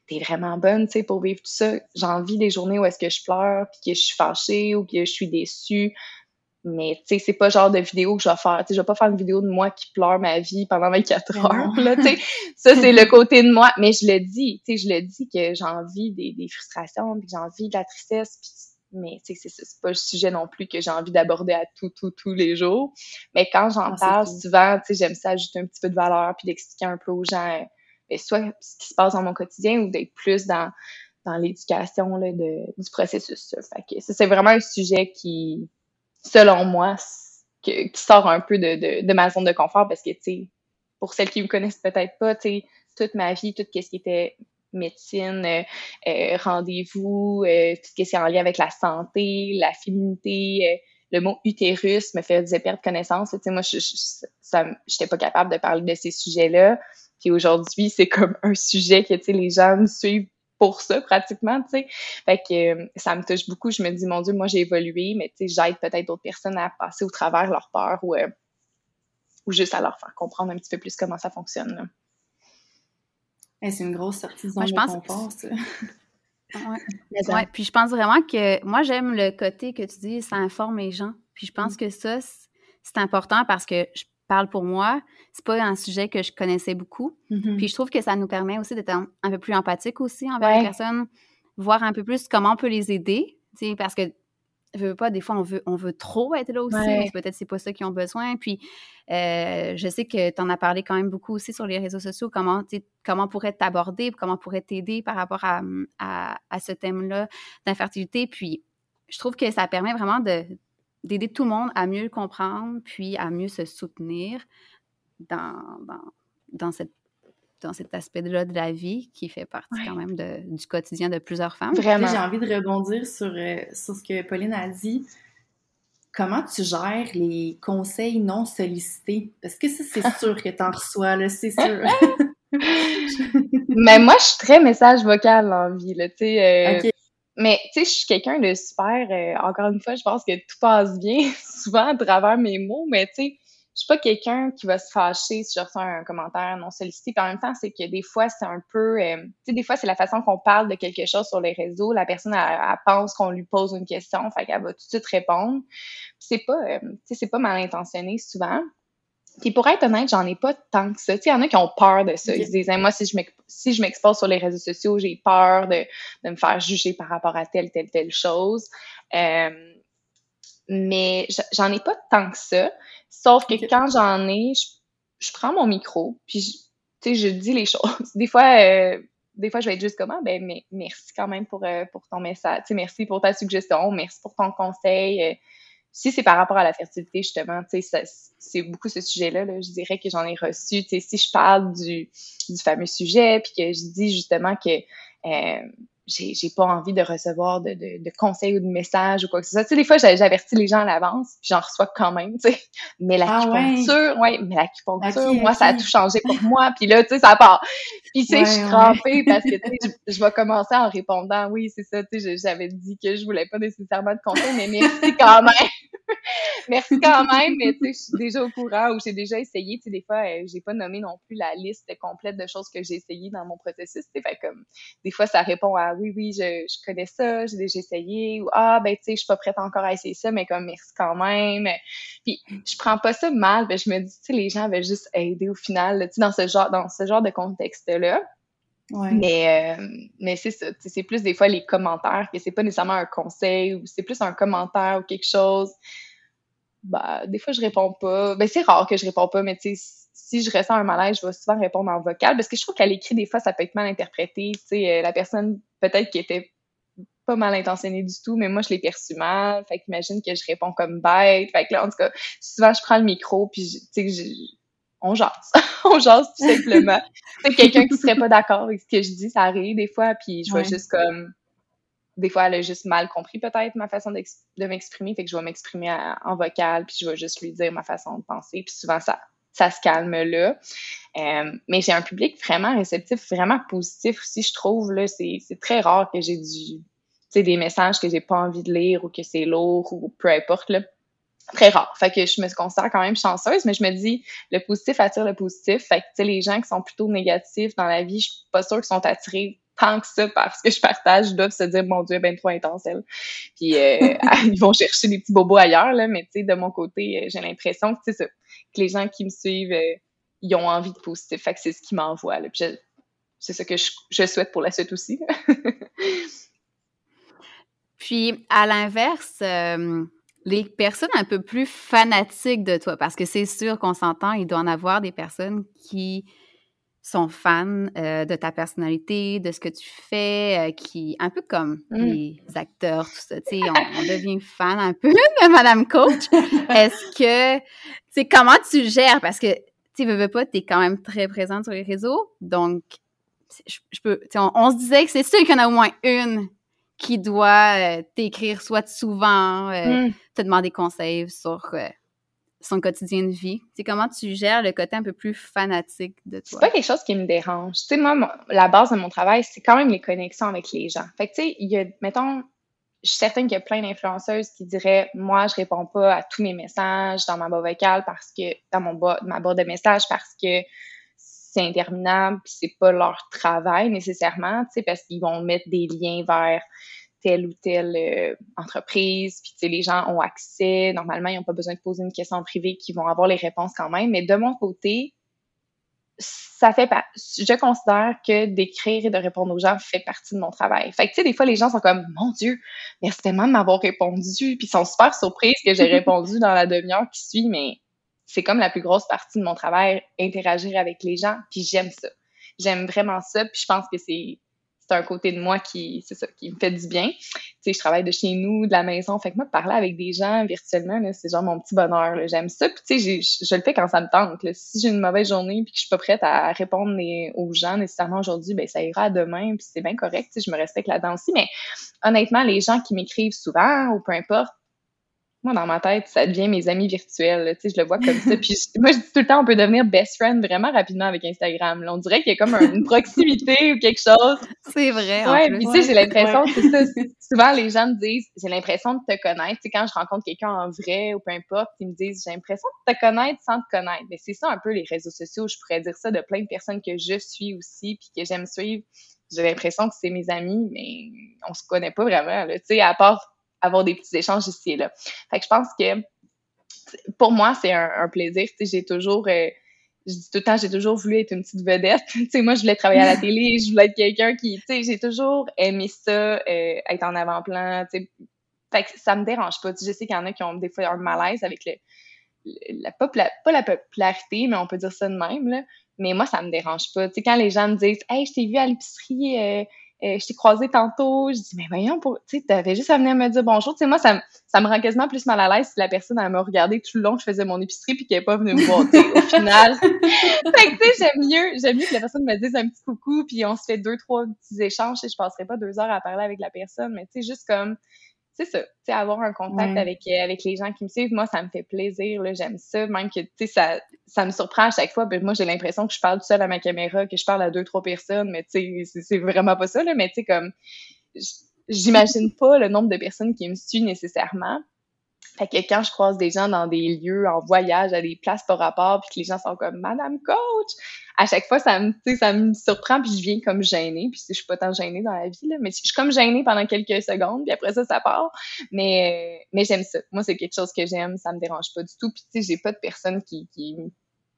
t'es vraiment bonne, tu sais, pour vivre tout ça. J'ai envie des journées où est-ce que je pleure, puis que je suis fâchée ou que je suis déçue. Mais, tu sais, c'est pas genre de vidéo que je vais faire. Tu sais, je vais pas faire une vidéo de moi qui pleure ma vie pendant 24 heures, là, tu sais. Ça, [laughs] c'est le côté de moi. Mais je le dis, tu sais, je le dis que j'ai envie des, des frustrations, puis j'ai envie de la tristesse, puis mais c'est c'est pas le sujet non plus que j'ai envie d'aborder à tout tout tous les jours mais quand j'en ah, parle souvent tu sais j'aime ça ajouter un petit peu de valeur puis d'expliquer un peu aux gens soit ce qui se passe dans mon quotidien ou d'être plus dans, dans l'éducation du processus. Que ça, c'est vraiment un sujet qui, selon moi, qui sort un peu de, de, ma zone de confort parce que, tu sais, pour celles qui me connaissent peut-être pas, tu toute ma vie, tout ce qui était médecine, euh, euh, rendez-vous, euh, tout ce qui est en lien avec la santé, la féminité, le mot utérus me faisait perdre connaissance. Tu sais, moi, je n'étais pas capable de parler de ces sujets-là. Puis aujourd'hui, c'est comme un sujet que, tu sais, les gens me suivent pour ça, pratiquement, tu sais. Fait que euh, ça me touche beaucoup. Je me dis, mon Dieu, moi, j'ai évolué, mais tu sais, j'aide peut-être d'autres personnes à passer au travers leur peur ou, euh, ou juste à leur faire comprendre un petit peu plus comment ça fonctionne. c'est une grosse sortie de confort, ça. [laughs] [laughs] Ouais. Puis je pense vraiment que moi, j'aime le côté que tu dis, ça informe les gens. Puis je pense mm. que ça, c'est important parce que je parle pour moi, c'est pas un sujet que je connaissais beaucoup. Mm-hmm. Puis je trouve que ça nous permet aussi d'être un, peu plus empathique aussi envers les personnes, voir un peu plus comment on peut les aider, parce que je veux pas, des fois, on veut, on veut trop être là aussi, mais peut-être c'est pas ça qu'ils ont besoin. Puis, euh, je sais que tu en as parlé quand même beaucoup aussi sur les réseaux sociaux, comment, comment pourrait t'aborder, comment pourrait t'aider par rapport à, à, à ce thème-là d'infertilité. Puis, je trouve que ça permet vraiment de, d'aider tout le monde à mieux le comprendre, puis à mieux se soutenir dans, dans, dans, cette, dans cet aspect-là de la vie qui fait partie quand même de, du quotidien de plusieurs femmes. Vraiment. J'ai envie de rebondir sur, euh, sur ce que Pauline a dit. Comment tu gères les conseils non sollicités? Parce que ça, c'est sûr que tu en reçois, là, c'est sûr. [laughs] [laughs] mais moi, je suis très message vocal en vie, là, tu sais. Euh, mais, tu sais, je suis quelqu'un de super... Euh, encore une fois, je pense que tout passe bien, [laughs] souvent, à travers mes mots, mais, tu sais, je suis pas quelqu'un qui va se fâcher si je reçois un commentaire non sollicité. Puis en même temps, c'est que des fois, c'est un peu... Euh, tu sais, des fois, c'est la façon qu'on parle de quelque chose sur les réseaux. La personne, elle, pense qu'on lui pose une question, fait qu'elle va tout de suite répondre. c'est pas... tu sais, c'est pas mal intentionné souvent. Puis pour être honnête, j'en ai pas tant que ça. Tu sais, il y en a qui ont peur de ça. Ils se disent, moi, si je si je m'expose sur les réseaux sociaux, j'ai peur de, de, me faire juger par rapport à telle, telle, telle chose. Euh, mais j'en ai pas tant que ça. Sauf que quand j'en ai, je, prends mon micro, puis tu sais, je dis les [laughs] choses. Des fois, euh, des fois, je vais être juste comme, ah, ben, mais merci quand même pour, euh, pour ton message. Tu sais, merci pour ta suggestion, merci pour ton conseil si c'est par rapport à la fertilité, justement, c'est beaucoup ce sujet-là. Là, je dirais que j'en ai reçu. Si je parle du, du fameux sujet, puis que je dis justement que euh, j'ai, j'ai pas envie de recevoir de, de, de, conseils ou de messages ou quoi que ce soit. Tu sais, des fois, j'avertis les gens à l'avance, puis j'en reçois quand même, tu sais. Mais l'acupuncture, ah ouais? mais l'acupuncture, moi, ça a tout changé pour [laughs] moi. Puis là, tu sais, ça part. Puis, tu sais, je suis crampée parce que, tu sais, je, vais commencer en répondant, oui, c'est ça, tu sais, j'avais dit que je voulais pas nécessairement de conseils, mais merci [laughs] quand même. [laughs] Merci quand même, mais tu sais, je suis déjà au courant ou j'ai déjà essayé. Tu sais, des fois, euh, j'ai pas nommé non plus la liste complète de choses que j'ai essayé dans mon processus. Tu fait comme, des fois, ça répond à oui, oui, je, je connais ça, j'ai déjà essayé ou ah, ben, tu sais, je suis pas prête encore à essayer ça, mais comme merci quand même. Puis, je prends pas ça mal, ben, je me dis, tu sais, les gens veulent juste aider au final, tu sais, dans ce genre, dans ce genre de contexte-là. Ouais. Mais, euh, mais c'est ça, c'est plus des fois les commentaires, que c'est pas nécessairement un conseil ou c'est plus un commentaire ou quelque chose bah, des fois, je réponds pas. Ben, c'est rare que je réponds pas, mais tu sais, si je ressens un malaise, je vais souvent répondre en vocal parce que je trouve qu'à l'écrit, des fois, ça peut être mal interprété. Tu sais, euh, la personne, peut-être qui était pas mal intentionnée du tout, mais moi, je l'ai perçu mal. Fait qu'imagine que je réponds comme bête. Fait que là, en tout cas, souvent, je prends le micro puis, tu sais, on jase. [laughs] on jase tout simplement. c'est quelqu'un qui serait pas d'accord avec ce que je dis, ça arrive des fois, puis je vais juste comme des fois, elle a juste mal compris peut-être ma façon de m'exprimer, fait que je vais m'exprimer en vocal, puis je vais juste lui dire ma façon de penser, puis souvent ça, ça se calme là. Euh, mais j'ai un public vraiment réceptif, vraiment positif aussi, je trouve là. C'est très rare que j'ai du, des messages que j'ai pas envie de lire ou que c'est lourd ou peu importe là. Très rare. Fait que je me considère quand même chanceuse, mais je me dis le positif attire le positif. Fait que les gens qui sont plutôt négatifs dans la vie, je suis pas sûre qu'ils sont attirés tant que ça parce que je partage, ils doivent se dire, mon Dieu, ben trop intense, elle. Puis euh, [laughs] ils vont chercher des petits bobos ailleurs, là, mais tu sais, de mon côté, euh, j'ai l'impression que, ça, que les gens qui me suivent, euh, ils ont envie de positif. Fait que c'est ce qui m'envoie, là. Puis c'est ce que je, souhaite pour la suite aussi. [laughs] Puis, à l'inverse, les personnes un peu plus fanatiques de toi, parce que c'est sûr qu'on s'entend, il doit en avoir des personnes qui sont fans euh, de ta personnalité, de ce que tu fais, euh, qui, un peu comme mmh. les acteurs, tout ça, tu sais, on, devient fan un peu [laughs] de Madame Coach. Est-ce que, tu sais, comment tu gères? Parce que, tu veux, veux pas, tu es quand même très présente sur les réseaux, donc, je, peux, tu sais, on, se disait que c'est sûr qu'il y en a au moins une qui doit euh, t'écrire soit souvent, mmh. te demander conseils sur son quotidien de vie? C'est comment tu gères le côté un peu plus fanatique de toi? C'est pas quelque chose qui me dérange. Tu sais, moi, la base de mon travail, c'est quand même les connexions avec les gens. Fait que, tu sais, il y a, mettons, je suis certaine qu'il y a plein d'influenceuses qui diraient, moi, je réponds pas à tous mes messages dans ma boîte vocale parce que, dans mon ma boîte de messages parce que c'est interminable puis c'est pas leur travail nécessairement, tu sais, parce qu'ils vont mettre des liens vers telle ou telle euh, entreprise, puis tu sais, les gens ont accès. Normalement, ils n'ont pas besoin de poser une question privée, qui vont avoir les réponses quand même. Mais de mon côté, ça fait pas. Je considère que d'écrire et de répondre aux gens fait partie de mon travail. Fait que tu sais, des fois, les gens sont comme, mon Dieu, merci tellement de m'avoir répondu, puis ils sont super surprises que j'ai [laughs] répondu dans la demi-heure qui suit, mais c'est comme la plus grosse partie de mon travail, interagir avec les gens, puis j'aime ça. J'aime vraiment ça, puis je pense que c'est c'est un côté de moi qui, c'est ça, qui me fait du bien. Tu sais, je travaille de chez nous, de la maison. Fait que moi, parler avec des gens virtuellement, c'est genre mon petit bonheur. J'aime ça. Puis tu sais, je le fais quand ça me tente. Si j'ai une mauvaise journée puis que je suis pas prête à répondre aux gens nécessairement aujourd'hui, ben ça ira demain. Puis c'est bien correct. Tu sais, je me respecte là-dedans aussi. Mais honnêtement, les gens qui m'écrivent souvent ou peu importe, moi, dans ma tête, ça devient mes amis virtuels. Tu sais, je le vois comme ça. Puis moi, je dis tout le temps, on peut devenir best friend vraiment rapidement avec Instagram. Là. On dirait qu'il y a comme une proximité ou quelque chose. C'est vrai. Ouais, puis tu sais, j'ai l'impression, c'est ça. Souvent, les gens me disent, j'ai l'impression de te connaître. Tu sais, quand je rencontre quelqu'un en vrai ou peu importe, ils me disent, j'ai l'impression de te connaître sans te connaître. Mais c'est ça un peu les réseaux sociaux. Je pourrais dire ça de plein de personnes que je suis aussi puis que j'aime suivre. J'ai l'impression que c'est mes amis, mais on se connaît pas vraiment. Tu sais, à part avoir des petits échanges ici et là. Fait que je pense que pour moi, c'est un, plaisir. Tu sais, j'ai toujours, euh, je dis tout le temps, j'ai toujours voulu être une petite vedette. [laughs] sais, moi, je voulais travailler à la télé, je voulais être quelqu'un qui, tu sais, j'ai toujours aimé ça, euh, être en avant-plan. Fait que ça me dérange pas. je sais qu'il y en a qui ont des fois un malaise avec le, la, pas la popularité, mais on peut dire ça de même, là. Mais moi, ça me dérange pas. Tu sais, quand les gens me disent, hey, je t'ai vu à l'épicerie, euh, euh, je t'ai croisé tantôt, je dis mais voyons, tu sais, t'avais juste à venir me dire bonjour. Tu sais, moi, ça, ça me rend quasiment plus mal à l'aise si la personne elle m'a regardé tout le long que je faisais mon épicerie puis qu'elle n'est pas venue me voir. au [laughs] final, fait que tu sais, j'aime mieux, j'aime mieux que la personne me dise un petit coucou puis on se fait deux trois petits échanges. Je passerai pas deux heures à parler avec la personne, mais tu sais, juste comme c'est ça, tu sais, avoir un contact avec, euh, avec les gens qui me suivent, moi, ça me fait plaisir, là, j'aime ça, même que, tu sais, ça, ça me surprend à chaque fois, ben, moi, j'ai l'impression que je parle tout seul à ma caméra, que je parle à deux, trois personnes, mais tu sais, c'est vraiment pas ça, là, mais tu sais, comme, j'imagine pas le nombre de personnes qui me suivent nécessairement, fait que quand je croise des gens dans des lieux en voyage, à des places par rapport, puis que les gens sont comme Madame Coach, à chaque fois ça me, ça me surprend, puis je viens comme gênée. Puis je suis pas tant gênée dans la vie là, mais je suis comme gênée pendant quelques secondes, puis après ça ça part. Mais mais j'aime ça. Moi c'est quelque chose que j'aime, ça me dérange pas du tout. Puis tu sais j'ai pas de personne qui qui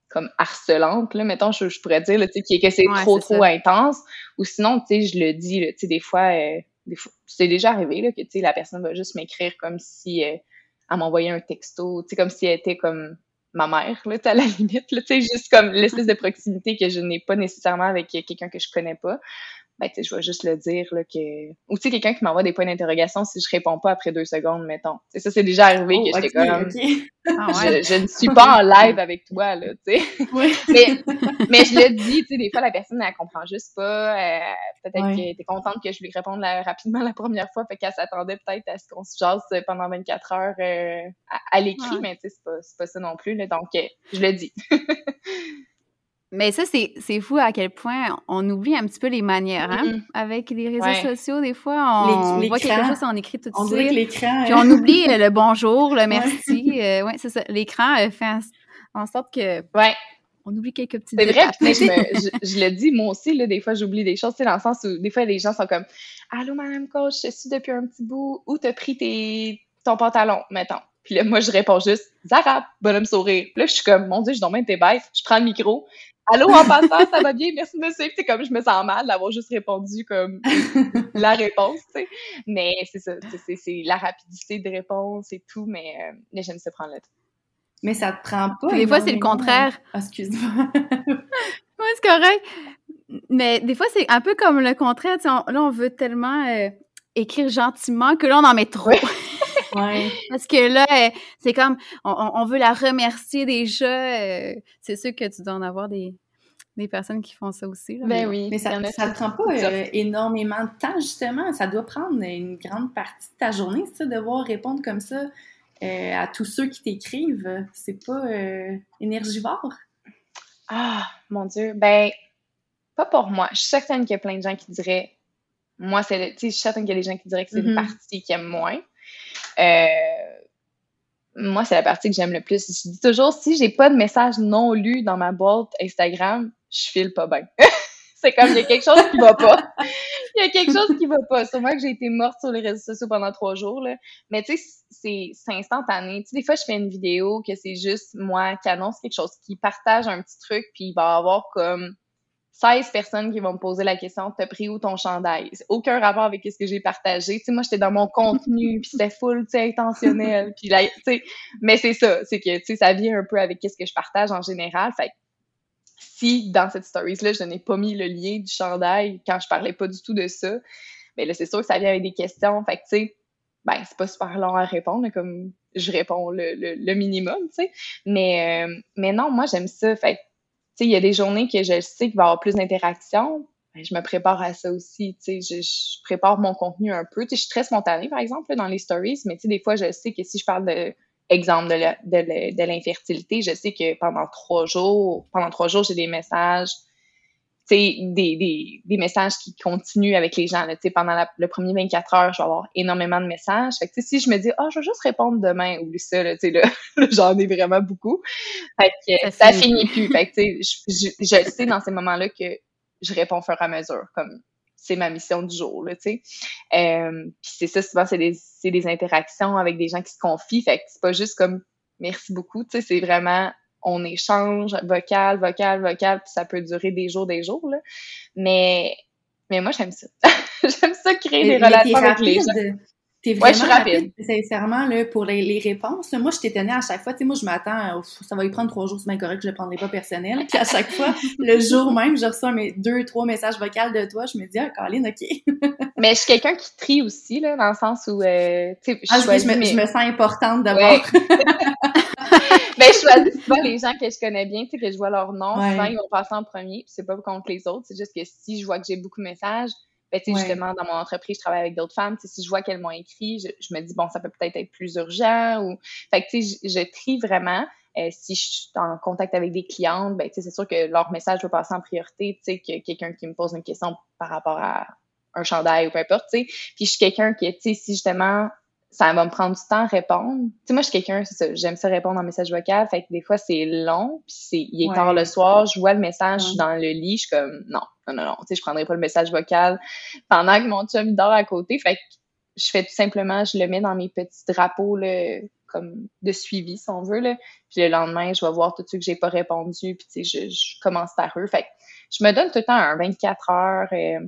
comme harcelante là, mettons je, pourrais dire là, tu sais que c'est trop trop intense. Ou sinon tu sais je le dis tu sais des fois. Euh, des fois, c'est déjà arrivé là, que tu sais, la personne va juste m'écrire comme si euh, à m'envoyer un texto, tu sais, comme si elle était comme ma mère, là, à la [laughs] limite, tu sais, juste comme l'espèce de proximité que je n'ai pas nécessairement avec quelqu'un que je connais pas ben, tu sais, je vais juste le dire, là, que... Ou, tu sais, quelqu'un qui m'envoie des points d'interrogation si je réponds pas après deux secondes, mettons. sais ça, c'est déjà arrivé que oh, j'étais comme... Ah, je, ne suis pas en live avec toi, là, tu sais. mais, mais je le dis, tu sais, des fois, la personne, elle comprend juste pas. Euh, peut-être qu'elle était contente que je lui réponde rapidement la première fois, fait qu'elle s'attendait peut-être à ce qu'on se jase pendant 24 heures euh, à, l'écrit, mais tu sais, c'est pas, pas ça non plus, là, donc euh, je le dis. [laughs] Mais ça, c'est fou à quel point on oublie un petit peu les manières, hein? Avec les réseaux sociaux, des fois, on, voit quelque chose, on écrit tout de suite. On l'écran... Puis on oublie le bonjour, le [laughs] merci. Ouais, euh, ouais c'est ça. L'écran euh, fait en, sorte que... Ouais. On oublie quelques petites C'est vrai, mais je, je, le dis, moi aussi, là, des fois, j'oublie des choses, tu sais, dans le sens où, des fois, les gens sont comme « Allô, madame coach, je suis depuis un petit bout. Où t'as pris tes, ton pantalon, mettons? » Puis là, moi, je réponds juste « Zara, bonhomme sourire. » Puis là, je suis comme « Mon Dieu, je même tes bêtes. » Je prends le micro, Allô, en passant, ça va bien? Merci de me suivre. C'est comme je me sens mal d'avoir juste répondu comme [laughs] la réponse, tu sais. Mais c'est ça, c'est la rapidité de réponse et tout, mais, euh, mais j'aime se prendre le temps. Mais ça te prend pas. des fois, c'est le contraire. Ah, excuse-moi. [laughs] oui, c'est correct. Mais des fois, c'est un peu comme le contraire. là, on veut tellement euh, écrire gentiment que là, on en met trop. Parce que là, euh, c'est comme, on, veut la remercier déjà. Euh, c'est sûr que tu dois en avoir des, des personnes qui font ça aussi. ben oui. Mais ça ne prend pas euh, énormément de temps, justement. Ça doit prendre une grande partie de ta journée, ça, devoir répondre comme ça à tous ceux qui t'écrivent. C'est pas énergivore? Ah, mon Dieu. Ben, pas pour moi. Je suis certaine qu'il y a plein de gens qui diraient, moi, c'est, tu sais, je suis certaine qu'il y a des gens qui diraient que c'est une mm-hmm. partie qui aiment moins. Euh, moi, c'est la partie que j'aime le plus. Je dis toujours, si j'ai pas de message non lu dans ma boîte Instagram, je file pas bien. [laughs] c'est comme, il y a quelque chose qui va pas. Il y a quelque chose qui va pas. Sûrement que j'ai été morte sur les réseaux sociaux pendant trois jours, là. Mais tu sais, c'est instantané. Tu sais, des fois, je fais une vidéo que c'est juste moi qui annonce quelque chose, qui partage un petit truc, puis il va avoir comme 16 personnes qui vont me poser la question t'as pris où ton chandail? Aucun rapport avec ce que j'ai partagé tu sais moi j'étais dans mon contenu [laughs] puis c'était full tu sais intentionnel puis là tu sais mais c'est ça c'est que tu sais ça vient un peu avec ce que je partage en général fait si dans cette stories-là, je n'ai pas mis le lien du chandail quand je parlais pas du tout de ça, mais là, c'est sûr que ça vient avec des questions. Fait que, tu sais, ben, c'est pas super long à répondre, comme je réponds le, le, minimum, tu sais. Mais, euh, mais non, moi, j'aime ça. Fait sais, il y a des journées que je sais qu'il va y avoir plus d'interactions. Ben, je me prépare à ça aussi, tu sais. Je, prépare mon contenu un peu. Tu sais, je suis très spontanée, par exemple, dans les stories, mais tu sais, des fois, je sais que si je parle de exemple de, l'infertilité, je sais que pendant trois jours, pendant trois jours, j'ai des messages des, des, des messages qui continuent avec les gens. Là, pendant la, le premier 24 heures, je vais avoir énormément de messages. Fait que, si je me dis, oh, je vais juste répondre demain, oublie ça, là, [laughs] là, j'en ai vraiment beaucoup. Fait que, ça, finit plus. Fait que, je, je, je sais dans ces moments-là que je réponds au fur et à mesure. Comme, c'est ma mission du jour, là, tu sais. Euh, puis c'est ça, souvent, c'est des, des interactions avec des gens qui se confient. Fait que c'est pas juste comme, merci beaucoup, tu sais, c'est vraiment on échange vocal, vocal, vocal, puis ça peut durer des jours, des jours. Là. Mais, mais moi, j'aime ça. [laughs] j'aime ça créer des relations avec les gens. T'es vraiment ouais, je suis rapide. sincèrement, là, pour les, les, réponses. Moi, je t'étonnais à chaque fois. Tu sais, moi, je m'attends, ça va y prendre trois jours, c'est bien correct, je le prendrai pas personnel. Puis à chaque fois, [laughs] le jour même, je reçois mes deux, trois messages vocaux de toi. Je me dis, ah, Caroline, OK. [laughs] mais je suis quelqu'un qui trie aussi, là, dans le sens où, euh, tu sais, ah, je, me, je me sens importante d'abord. Ben, je [laughs] choisis souvent les gens que je connais bien, tu sais, que je vois leur nom. Souvent, ils vont passer en premier. c'est pas contre les autres. C'est juste que si je vois que j'ai beaucoup de messages, ben, tu sais, justement, dans mon entreprise, je travaille avec d'autres femmes. si je vois qu'elles m'ont écrit, je, me dis, bon, ça peut peut-être être plus urgent. Ou... Fait que, tu sais, je, je, trie vraiment. Euh, si je suis en contact avec des clientes, ben, tu sais, c'est sûr que leur message va passer en priorité. Tu sais, que quelqu'un qui me pose une question par rapport à un chandail ou peu importe, tu sais. Puis je suis quelqu'un qui, tu sais, si justement ça va me prendre du temps à répondre. Tu sais, moi, je suis quelqu'un, j'aime ça répondre en message vocal, fait que des fois, c'est long, puis c'est, il est tard le soir, je vois le message, je suis dans le lit, je suis comme, non, non, non, non, tu sais, je prendrai pas le message vocal pendant que mon chum dort à côté, fait que je fais tout simplement, je le mets dans mes petits drapeaux, là, comme de suivi, si on veut, là, puis le lendemain, je vais voir tout ce que j'ai pas répondu, puis tu sais, je, commence par eux, fait que je me donne tout le temps un 24 heures, euh,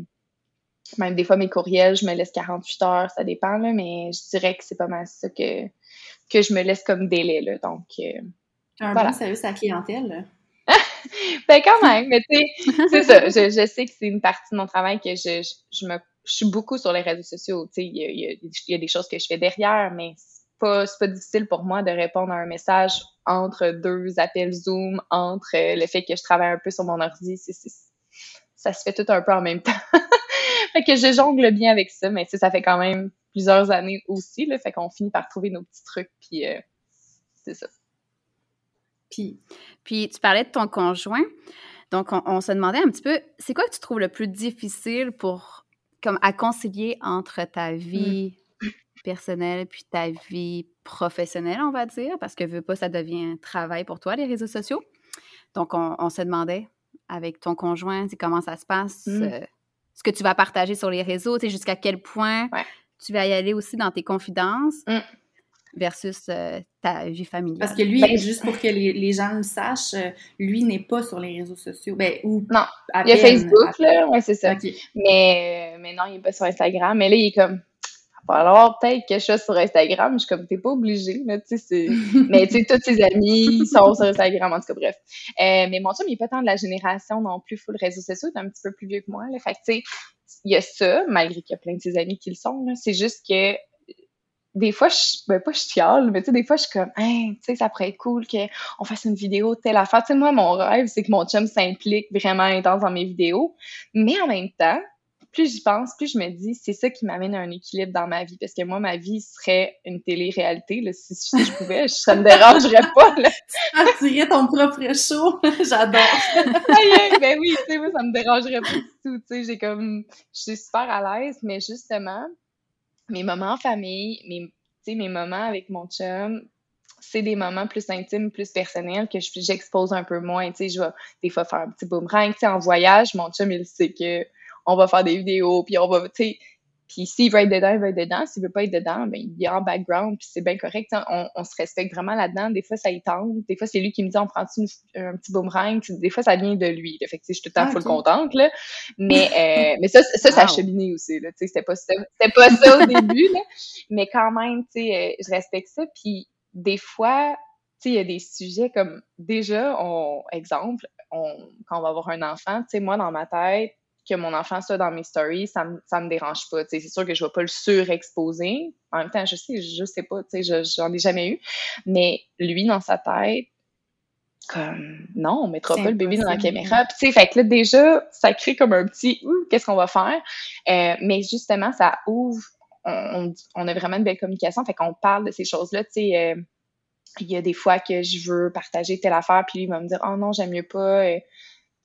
même des fois, mes courriels, je me laisse 48 heures, ça dépend, là, mais je dirais que c'est pas mal ça que, que je me laisse comme délai. Là, donc, euh, un voilà. bon service à la clientèle. [laughs] ben quand même, mais tu sais, [laughs] c'est ça. Je, je, sais que c'est une partie de mon travail que je, je, me je suis beaucoup sur les réseaux sociaux. Tu sais, il y a, il y a des choses que je fais derrière, mais c'est pas, pas difficile pour moi de répondre à un message entre deux appels Zoom, entre le fait que je travaille un peu sur mon ordi. ça se fait tout un peu en même [laughs] temps. Fait que je jongle bien avec ça, mais ça fait quand même plusieurs années aussi, là, fait qu'on finit par trouver nos petits trucs, puis euh, c'est ça. Puis, puis tu parlais de ton conjoint, donc on, se demandait un petit peu, c'est quoi que tu trouves le plus difficile pour, comme, à concilier entre ta vie mm. personnelle puis ta vie professionnelle, on va dire, parce que veux pas, ça devient un travail pour toi, les réseaux sociaux. Donc, on, se demandait avec ton conjoint, comment ça se passe, mm. euh, ce que tu vas partager sur les réseaux, tu sais, jusqu'à quel point tu vas y aller aussi dans tes confidences mm. versus euh, ta vie familiale. Parce que lui, ben, juste pour que les, gens le sachent, euh, lui n'est pas sur les réseaux sociaux. Ben, ou non, il y a Facebook, là, ouais, c'est ça. Mais, euh, mais non, il n'est pas sur Instagram. Mais là, il est comme, alors peut-être quelque chose sur Instagram. Je suis comme, t'es pas obligé, mais tu sais, [laughs] mais tu sais, tous ses amis sont sur Instagram, en tout cas, bref. Euh, mais mon chum, il est pas tant de la génération non plus full réseaux sociaux, il est un petit peu plus vieux que moi, là. Fait que, tu sais, il y a ça, malgré qu'il y a plein de ses amis qui le sont, C'est juste que des fois, je, ben pas je chiale, mais tu sais, des fois, je suis comme, hein, tu sais, ça pourrait être cool qu'on fasse une vidéo telle affaire. Tu sais, moi, mon rêve, c'est que mon chum s'implique vraiment intense dans mes vidéos. Mais en même temps, plus j'y pense, plus je me dis, c'est ça qui m'amène à un équilibre dans ma vie. Parce que moi, ma vie serait une télé-réalité. Si, si, je pouvais, ça me dérangerait pas. Là. [laughs] Tu ton propre show. [laughs] J'adore. ben oui, tu sais, moi, ça me dérangerait pas du tout. Tu sais, j'ai comme, je suis super à l'aise, mais justement, mes moments en famille, mes, tu sais, mes moments avec mon chum, c'est des moments plus intimes, plus personnels que j'expose un peu moins. Tu sais, je vais des fois faire un petit boomerang. Tu sais, en voyage, mon chum, il sait que on va faire des vidéos, puis on va, tu sais, puis s'il veut être dedans, il va être dedans. S'il veut pas être dedans, ben, il est en background, puis c'est bien correct. On, on, se respecte vraiment là-dedans. Des fois, ça y tente. Des fois, c'est lui qui me dit, on prend-tu un petit boomerang? des fois, ça vient de lui. Fait que, je suis tout le temps ah, full contente, là. Mais, [laughs] euh, mais ça, ça, ça a cheminé aussi, là. Tu sais, c'était pas, c'était pas ça au début, là. Mais quand même, tu sais, euh, je respecte ça. Puis des fois, il y a des sujets comme déjà, on, exemple, on, quand on va avoir un enfant, tu sais, moi, dans ma tête, que mon enfant soit dans mes stories, ça me, ça me dérange pas. C'est sûr que je vais pas le surexposer. En même temps, je sais, je sais pas, j'en ai jamais eu. Mais lui, dans sa tête, comme non, on mettra pas le bébé dans la caméra. Puis, tu sais, fait que là, déjà, ça crée comme un petit qu'est-ce qu'on va faire? Euh, mais justement, ça ouvre, on, on, a vraiment une belle communication, fait qu'on parle de ces choses-là, tu sais. Euh, il y a des fois que je veux partager telle affaire, puis lui il va me dire Oh non, j'aime mieux pas. Euh,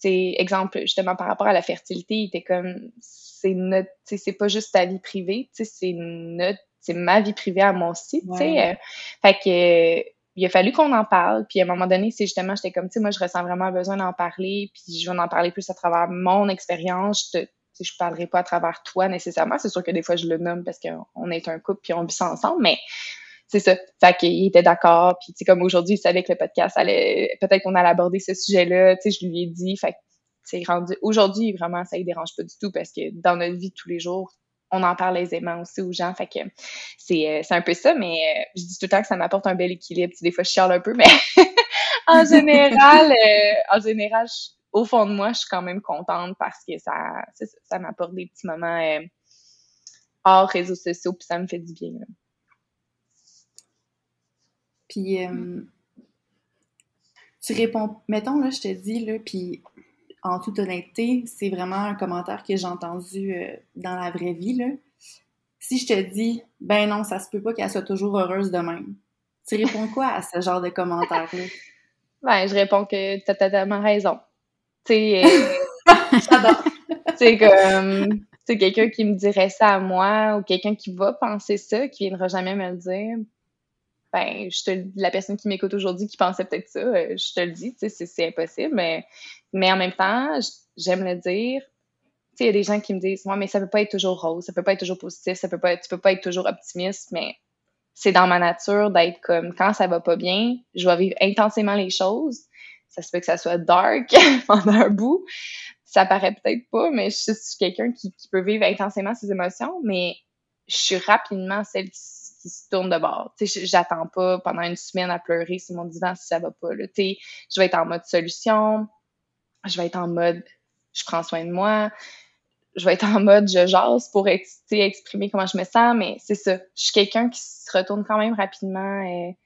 sais, exemple, justement, par rapport à la fertilité, il était comme, c'est notre, c'est pas juste ta vie privée, c'est notre, c'est ma vie privée à moi aussi, tu sais. Euh, fait que, il a fallu qu'on en parle, puis à un moment donné, c'est justement, j'étais comme, tu sais, moi, je ressens vraiment besoin d'en parler, puis je vais en parler plus à travers mon expérience, je te, je parlerai pas à travers toi nécessairement. C'est sûr que des fois, je le nomme parce qu'on est un couple puis on vit ça ensemble, mais c'est ça. Fait qu'il était d'accord. Puis, tu sais, comme aujourd'hui, il savait que le podcast allait, peut-être qu'on allait aborder ce sujet-là. Tu sais, je lui ai dit. Fait que, c'est rendu, aujourd'hui, vraiment, ça ne dérange pas du tout parce que dans notre vie de tous les jours, on en parle aisément aussi aux gens. Fait que c'est, euh, c'est un peu ça, mais euh, je dis tout le temps que ça m'apporte un bel équilibre. des fois, je chiale un peu, mais [laughs] en général, euh, en général, au fond de moi, je suis quand même contente parce que ça, ça, ça m'apporte des petits moments hors réseaux sociaux, puis ça me fait du bien. Puis, euh, tu réponds, mettons, là, je te dis, là, puis en toute honnêteté, c'est vraiment un commentaire que j'ai entendu euh, dans la vraie vie, là. Si je te dis, ben non, ça se peut pas qu'elle soit toujours heureuse de même, tu réponds quoi à ce genre de commentaire-là? [laughs] Ben, je réponds que tu as totalement raison. Tu sais, euh, [laughs] c'est comme, c'est quelqu'un qui me dirait ça à moi ou quelqu'un qui va penser ça, qui viendra jamais me le dire ben, je te la personne qui m'écoute aujourd'hui qui pensait peut-être ça, euh, je te le dis, c'est impossible, mais, en même temps, j'aime le dire. Il y a des gens qui me disent, moi, mais ça peut pas être toujours rose, ça peut pas être toujours positif, ça peut pas tu peux pas être toujours optimiste, mais c'est dans ma nature d'être comme, quand ça va pas bien, je vais vivre intensément les choses. Ça se peut que ça soit dark [laughs] pendant un bout. Ça paraît peut-être pas, mais je suis quelqu'un qui, qui peut vivre intensément ses émotions, mais je suis rapidement celle qui qui se tourne de bord. Tu sais, j'attends pas pendant une semaine à pleurer sur mon divan si ça va pas. Tu sais, je vais être en mode solution, je vais être en mode je prends soin de moi, je vais être en mode je jase pour exprimer comment je me sens, mais c'est ça. Je suis quelqu'un qui se retourne quand même rapidement et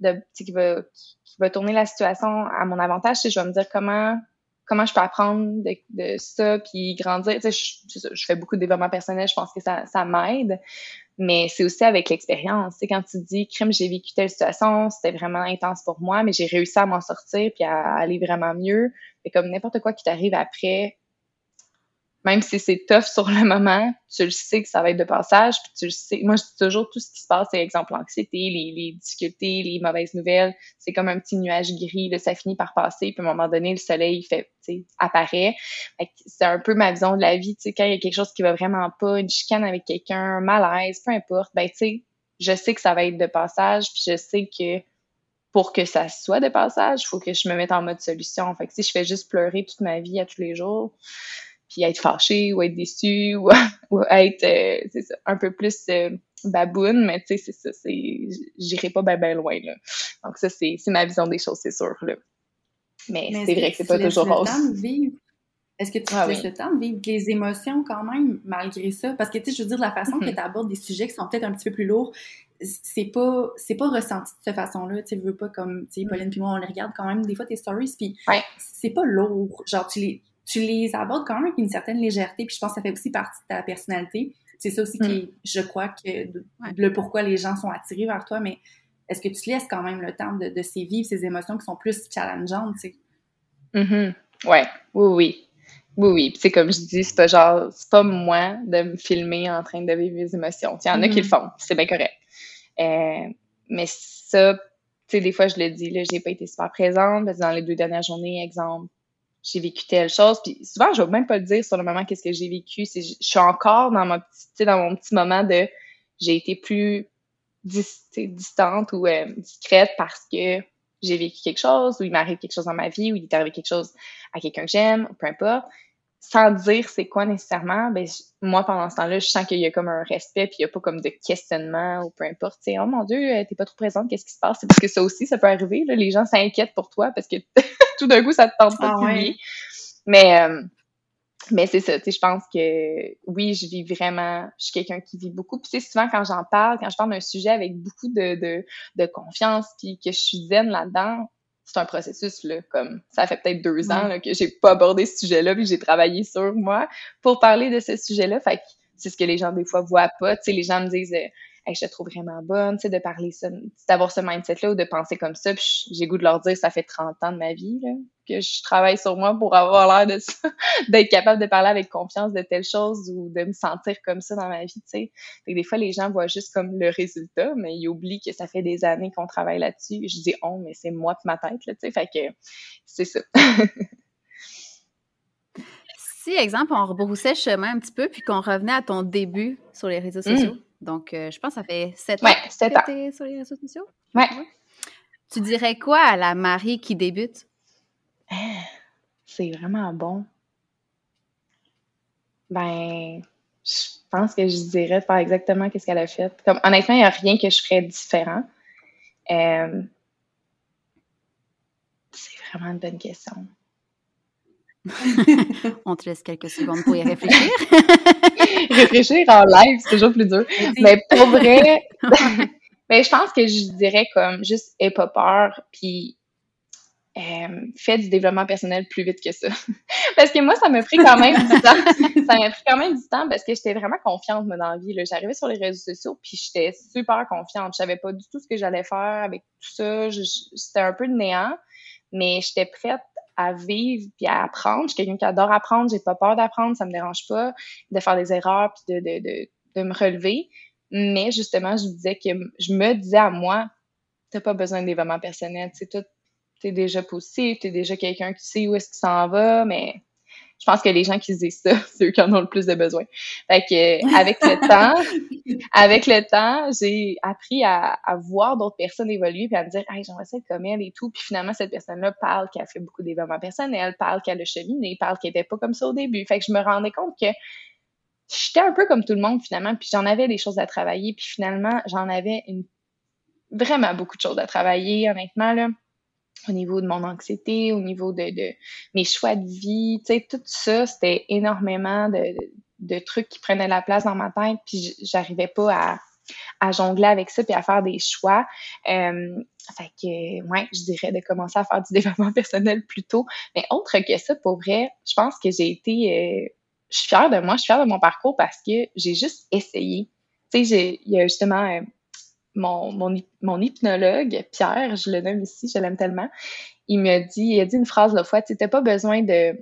de, qui, va, qui, va tourner la situation à mon avantage. Je vais me dire comment comment je peux apprendre de, ça puis grandir. Je, fais beaucoup de développement personnel, je pense que ça, ça m'aide mais c'est aussi avec l'expérience. C'est quand tu dis, crime, j'ai vécu telle situation, c'était vraiment intense pour moi, mais j'ai réussi à m'en sortir puis à aller vraiment mieux. Et comme n'importe quoi qui t'arrive après, même si c'est tough sur le moment, tu le sais que ça va être de passage, puis tu le sais. Moi, je dis toujours tout ce qui se passe, c'est exemple l'anxiété, les, difficultés, les mauvaises nouvelles. C'est comme un petit nuage gris, là, ça finit par passer, puis à un moment donné, le soleil fait, apparaît. C'est un peu ma vision de la vie, tu sais, quand il y a quelque chose qui va vraiment pas, une chicane avec quelqu'un, un malaise, peu importe, ben tu sais, je sais que ça va être de passage, puis je sais que pour que ça soit de passage, il faut que je me mette en mode solution. Fait que si je fais juste pleurer toute ma vie à tous les jours, puis être fâché ou être déçu [laughs] ou, ou être euh, c'est ça, un peu plus euh, baboune, mais tu sais, c'est ça, c'est j'irai pas bien ben loin là. Donc ça, c'est ma vision des choses, c'est sûr là. Mais, c'est vrai que c'est pas toujours rose. Est-ce que tu ah, laisses le temps de vivre les émotions quand même, malgré ça? Parce que, tu sais, je veux dire, la façon que mm-hmm. tu abordes des sujets qui sont peut-être un petit peu plus lourds, c'est pas, c'est pas ressenti de cette façon-là. Tu veux pas comme, tu sais, Pauline puis moi, on les regarde quand même des fois tes stories, puis c'est pas lourd. Genre, tu les, tu les abordes quand même avec une certaine légèreté, puis je pense que ça fait aussi partie de ta personnalité. C'est ça aussi qui, mm. je crois, que le pourquoi les gens sont attirés vers toi, mais est-ce que tu te laisses quand même le temps de, de ces vivre ces émotions qui sont plus challengeantes, tu sais? Mm-hmm. Ouais, oui, oui. Oui, oui. Puis, c'est comme je dis, c'est pas genre, c'est pas moi de me filmer en train de vivre mes émotions. Il y en a qui le mm-hmm. font, c'est bien correct. Euh, mais ça, tu sais, des fois, je le dis, là, j'ai pas été super présente, parce que dans les deux dernières journées, exemple, j'ai vécu telle chose. Puis souvent, je vais même pas le dire sur le moment qu'est-ce que j'ai vécu. Je suis encore dans mon petit, dans mon petit moment de j'ai été plus distante ou euh, discrète parce que j'ai vécu quelque chose ou il m'arrive quelque chose dans ma vie ou il est arrivé quelque chose à quelqu'un que j'aime, peu importe. sans dire c'est quoi nécessairement, ben moi pendant ce temps-là, je sens qu'il y a comme un respect puis il y a pas comme de questionnement ou peu importe. Tu oh mon Dieu, euh, t'es pas trop présente, qu'est-ce qui se passe? C'est parce que ça aussi, ça peut arriver. Là, les gens s'inquiètent pour toi parce que tout d'un coup, ça te tente pas ah, de Mais euh, mais c'est ça, tu sais, je pense que oui, je vis vraiment, je suis quelqu'un qui vit beaucoup. Puis sais, souvent quand j'en parle, quand je parle d'un sujet avec beaucoup de, de, de confiance, puis que je suis zen là-dedans, c'est un processus là, comme ça fait peut-être deux ans là, que j'ai pas abordé ce sujet-là, puis j'ai travaillé sur moi pour parler de ce sujet-là. Fait que c'est ce que les gens des fois voient pas. Tu sais, les gens me disent euh, hey, je te trouve vraiment bonne, tu sais, de parler ça, d'avoir ce mindset-là ou de penser comme ça. Puis j'ai goût de leur dire, ça fait 30 ans de ma vie, là, que je travaille sur moi pour avoir l'air de ça, [laughs] d'être capable de parler avec confiance de telle chose ou de me sentir comme ça dans ma vie, tu sais. des fois, les gens voient juste comme le résultat, mais ils oublient que ça fait des années qu'on travaille là-dessus. Je dis on, mais c'est moi de ma tête, là, tu sais. Fait que c'est ça. [laughs] si, exemple, on rebroussait chemin un petit peu puis qu'on revenait à ton début sur les réseaux sociaux, mmh. Donc, euh, je pense que ça fait sept ans que tu es sur les réseaux sociaux? Ouais. Tu dirais quoi à la Marie qui débute? Ah, c'est vraiment bon. Ben, je pense que je dirais de faire exactement ce qu'elle a fait. Comme, honnêtement, il n'y a rien que je ferais différent. Euh, c'est vraiment une bonne question. [laughs] On te laisse quelques secondes pour y [laughs] réfléchir. [laughs] réfléchir en live, c'est toujours plus dur. Mais pour vrai, [laughs] [laughs] mais je pense que je dirais comme juste aie pas peur, puis euh, fais du développement personnel plus vite que ça. parce que moi, ça m'a pris quand même du temps. ça m'a pris quand même du temps parce que j'étais vraiment confiante, moi, dans la vie. J'arrivais sur les réseaux sociaux, puis j'étais super confiante. Je savais pas du tout ce que j'allais faire avec tout ça. C'était un peu de néant, mais j'étais prête à vivre puis à apprendre. Je suis quelqu'un qui adore apprendre, j'ai pas peur d'apprendre, ça me dérange pas de faire des erreurs puis de, de, de, de me relever. Mais justement, je disais que je me disais à moi, t'as pas besoin de développement personnel, c'est tout, t'es déjà possible, t'es déjà quelqu'un qui sait où est-ce qu'il s'en va, mais je pense que les gens qui se disent ça, [laughs] c'est eux qui en ont le plus de besoin. Fait que, avec le [laughs] temps, avec le temps, j'ai appris à, à voir d'autres personnes évoluer puis à me dire, hey, j'aimerais ça être comme elle et tout. Puis finalement, cette personne-là parle qu'elle a fait beaucoup d'événements personnels, parle qu'elle a cheminé, parle qu'elle était pas comme ça au début. Fait que je me rendais compte que j'étais un peu comme tout le monde finalement, puis j'en avais des choses à travailler, puis finalement, j'en avais une, vraiment beaucoup de choses à travailler, honnêtement, là au niveau de mon anxiété, au niveau de, mes choix de vie, tu sais, tout ça, c'était énormément de, trucs qui prenaient la place dans ma tête, puis j'arrivais pas à, à jongler avec ça puis à faire des choix. Euh, fait que, ouais, je dirais de commencer à faire du [laughs] développement personnel plus tôt. Mais autre que ça, pour vrai, je pense que j'ai été... Euh, je suis fière de moi, je suis fière de mon parcours parce que j'ai juste essayé. Tu sais, il y a justement... Euh, mon, mon, hypnologue, Pierre, je le nomme ici, je l'aime tellement, il m'a dit, il a dit une phrase la fois, tu n'as pas besoin de,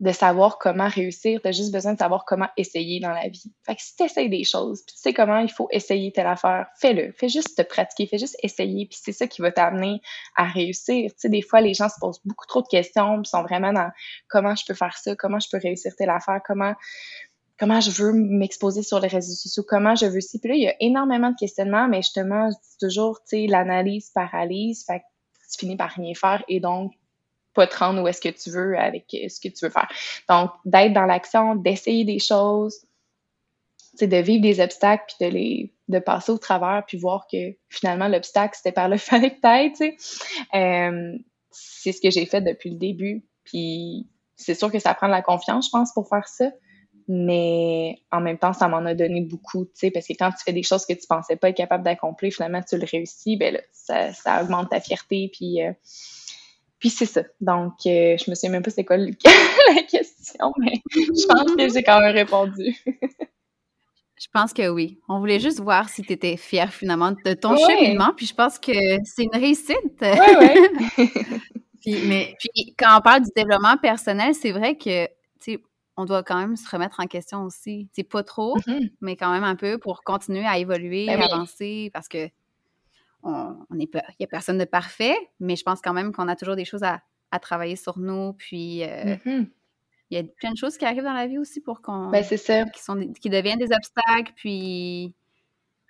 de savoir comment réussir, tu as juste besoin de savoir comment essayer dans la vie. Fait que si tu essayes des choses, puis tu sais comment il faut essayer telle affaire, fais-le. Fais juste te pratiquer, fais juste essayer, puis c'est ça qui va t'amener à réussir. Tu sais, des fois, les gens se posent beaucoup trop de questions, puis sont vraiment dans comment je peux faire ça, comment je peux réussir telle affaire, comment comment je veux m'exposer sur les réseaux sociaux, comment je veux ci. Puis là, il y a énormément de questionnements, mais justement, je dis toujours, tu sais, l'analyse paralyse, fait que tu finis par rien faire et donc pas te rendre où est-ce que tu veux avec ce que tu veux faire. Donc, d'être dans l'action, d'essayer des choses, c'est de vivre des obstacles puis de les de passer au travers puis voir que finalement l'obstacle c'était par le [laughs] fallait que tu sais. Euh, c'est ce que j'ai fait depuis le début puis c'est sûr que ça prend de la confiance je pense pour faire ça mais en même temps, ça m'en a donné beaucoup, tu sais, parce que quand tu fais des choses que tu pensais pas être capable d'accomplir, finalement, tu le réussis, ben là, ça, ça augmente ta fierté, puis, euh, puis c'est ça. Donc, euh, je me souviens même pas c'est quoi [laughs] la question, mais je pense que j'ai quand même répondu. je pense que oui. On voulait juste voir si tu étais fière finalement de ton cheminement, puis je pense que c'est une réussite. Oui, oui. [laughs] puis, mais puis quand on parle du développement personnel, c'est vrai que, on doit quand même se remettre en question aussi. C'est pas trop, mm-hmm. mais quand même un peu pour continuer à évoluer, ben avancer, parce que on, il n'y a personne de parfait, mais je pense quand même qu'on a toujours des choses à, travailler sur nous, puis euh, mm-hmm. il y a plein de choses qui arrivent dans la vie aussi pour qu'on... Ben, c'est ça. Qui, sont, qui deviennent des obstacles, puis...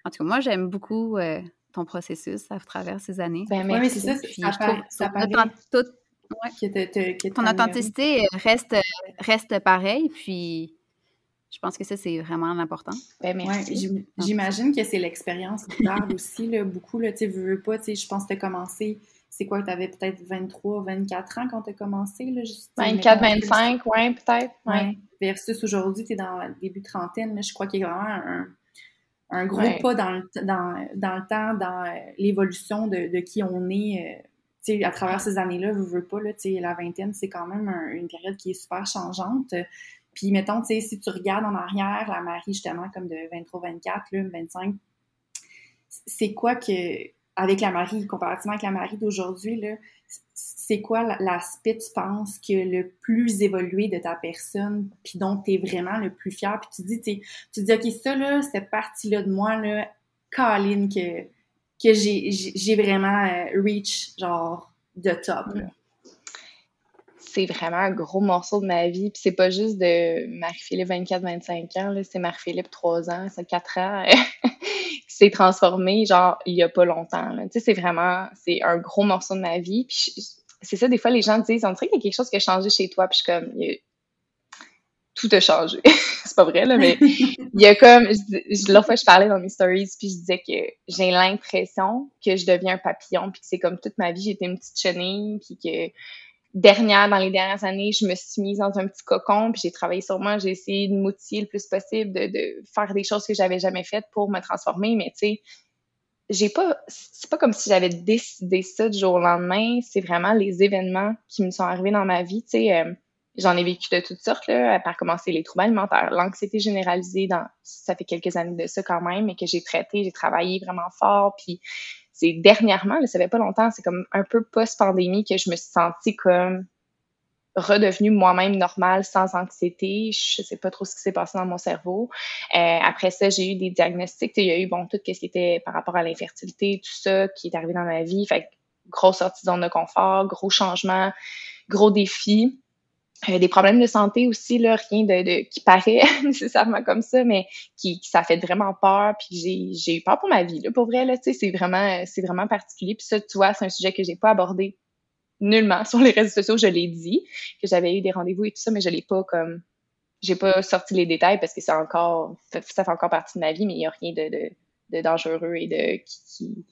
En tout cas, moi, j'aime beaucoup euh, ton processus à travers ces années. Ben, mais c'est ça, puis, ça, je trouve, ça, que, Ton authenticité reste, reste pareille, puis je pense que ça, c'est vraiment important. Ben, merci. J'imagine que c'est l'expérience qui parle aussi, là, beaucoup. Là, tu veux pas, je pense que tu as commencé, c'est quoi, tu avais peut-être 23, 24 ans quand tu as commencé? Là, 24, 25, oui, peut-être. Ouais. Versus aujourd'hui, tu es dans le début trentaine, mais je crois qu'il y a vraiment un, un gros pas dans le, dans, dans, le temps, dans euh, l'évolution de, de, qui on est. Euh, sais, à travers ces années-là, vous veux pas, là, la vingtaine, c'est quand même une période qui est super changeante. Puis, mettons, tu sais, si tu regardes en arrière, la Marie, justement, comme de 23, 24, là, 25, c'est quoi que, avec la Marie, comparativement avec la Marie d'aujourd'hui, c'est quoi l'aspect, tu penses, que le plus évolué de ta personne, puis dont tu es vraiment le plus fier, puis tu dis, tu dis, OK, ça, là, cette partie-là de moi, là, Colin, que, que j'ai vraiment euh, reach, genre, de top, là c'est vraiment un gros morceau de ma vie. Puis c'est pas juste de Marie-Philippe 24-25 ans, c'est Marie-Philippe 3 ans, c'est 4 ans [laughs] qui s'est transformée, genre, il y a pas longtemps. Tu sais, c'est vraiment, c'est un gros morceau de ma vie. Puis c'est ça, des fois, les gens disent, on dirait qu'il y a quelque chose qui a changé chez toi. Puis je suis comme, tout a changé. [laughs] c'est pas vrai, là, mais il y a comme, l'autre fois, je parlais dans mes stories, puis je disais que j'ai l'impression que je deviens un papillon, puis que c'est comme toute ma vie, j'étais une petite chenille, puis que dernière, dans les dernières années, je me suis mise dans un petit cocon, puis j'ai travaillé sur moi, j'ai essayé de m'outiller le plus possible, de, de, faire des choses que j'avais jamais faites pour me transformer, mais tu sais, j'ai pas, c'est pas comme si j'avais décidé ça du jour au lendemain, c'est vraiment les événements qui me sont arrivés dans ma vie, tu sais, euh, j'en ai vécu de toutes sortes, là, à part commencer les troubles alimentaires, l'anxiété généralisée, dans, ça fait quelques années de ça quand même, mais que j'ai traité, j'ai travaillé vraiment fort, puis c'est dernièrement, là, ça fait pas longtemps, c'est comme un peu post-pandémie que je me suis sentie comme redevenue moi-même normale, sans anxiété. Je sais pas trop ce qui s'est passé dans mon cerveau. Euh, après ça, j'ai eu des diagnostics. Il y a eu, bon, tout ce qui était par rapport à l'infertilité, tout ça qui est arrivé dans ma vie. Fait grosse sortie de zone de confort, gros changement, gros défi. Euh, des problèmes de santé aussi, là, rien de, qui paraît [laughs] nécessairement comme ça, mais qui, ça fait vraiment peur. Puis j'ai eu peur pour ma vie, là, pour vrai, là, tu sais, c'est vraiment, c'est vraiment particulier. Puis ça, tu vois, c'est un sujet que j'ai pas abordé nullement [laughs] sur les réseaux sociaux. Je l'ai dit, que j'avais eu des rendez-vous et tout ça, mais je l'ai pas comme, j'ai pas sorti les détails parce que c'est encore, ça fait encore partie de ma vie, mais il y a rien de, de, de dangereux et de qui qui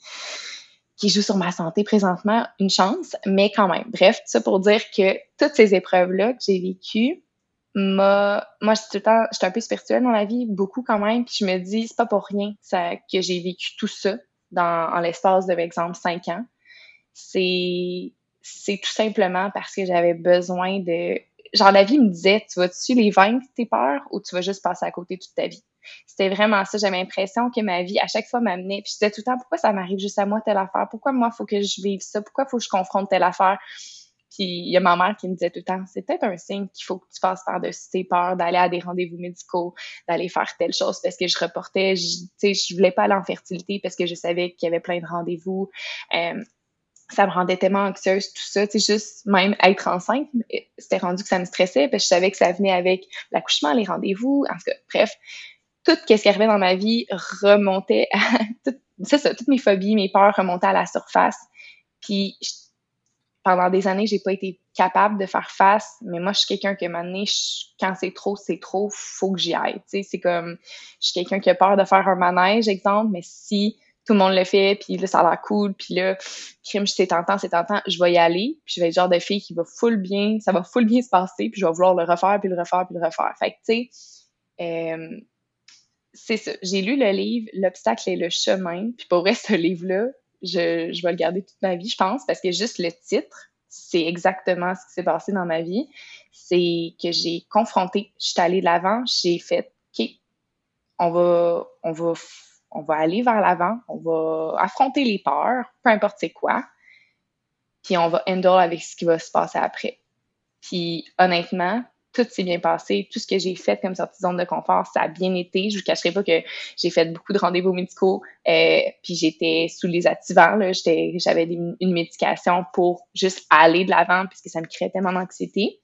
joue sur ma santé présentement, une chance, mais quand même. Bref, tout ça pour dire que toutes ces épreuves-là que j'ai vécues, moi, moi, je suis tout le temps, j'étais un peu spirituelle dans la vie, beaucoup quand même, puis je me dis, c'est pas pour rien ça, que j'ai vécu tout ça dans, en l'espace de, par exemple, cinq ans. C'est, c'est tout simplement parce que j'avais besoin de, genre, la vie me disait, tu vas-tu les vaincre, tes peurs, ou tu vas juste passer à côté toute ta vie? C'était vraiment ça. J'avais l'impression que ma vie, à chaque fois, m'amenait. Puis je disais tout le temps, pourquoi ça m'arrive juste à moi telle affaire? Pourquoi moi, faut que je vive ça? Pourquoi faut que je confronte telle affaire? Puis il y a ma mère qui me disait tout le temps, c'est peut-être un signe qu'il faut que tu passes par-dessus tes peurs, d'aller à des rendez-vous médicaux, d'aller faire telle chose parce que je reportais, tu sais, je voulais pas aller en fertilité parce que je savais qu'il y avait plein de rendez-vous. Euh, ça me rendait tellement anxieuse, tout ça. Tu sais, juste même être enceinte, c'était rendu que ça me stressait parce que je savais que ça venait avec l'accouchement, les rendez-vous. En tout cas, bref, tout ce qui arrivait dans ma vie remontait à [laughs] c'est ça, toutes mes phobies, mes peurs remontaient à la surface. Puis pendant des années, j'ai pas été capable de faire face, mais moi je suis quelqu'un qui m'a donné, quand c'est trop, c'est trop, faut que j'y aille. Tu sais, c'est comme je suis quelqu'un qui a peur de faire un manège, exemple, mais si tout le monde le fait, puis là, ça a l'air cool, puis là, crime, c'est tentant, c'est tentant, je vais y aller, puis je vais être le genre de fille qui va full bien, ça va full bien se passer, puis je vais vouloir le refaire, puis le refaire, puis le refaire. Fait que, tu sais, euh, c'est ça. J'ai lu le livre L'obstacle et le chemin. Puis pour vrai, [laughs] ce livre-là, je, je vais le garder toute ma vie, je pense, parce que juste le titre, c'est exactement ce qui s'est passé dans ma vie. C'est que j'ai confronté, je suis allée de l'avant, j'ai fait OK, on va, on va, on va aller vers l'avant, on va affronter les peurs, peu importe c'est quoi, puis on va handle avec ce qui va se passer après. Puis honnêtement, tout s'est bien passé. Tout ce que j'ai fait comme sortie de zone de confort, ça a bien été. Je vous cacherai pas que j'ai fait beaucoup de rendez-vous médicaux, euh, puis j'étais sous les activants. J'avais une médication pour juste aller de l'avant puisque ça me créait tellement d'anxiété.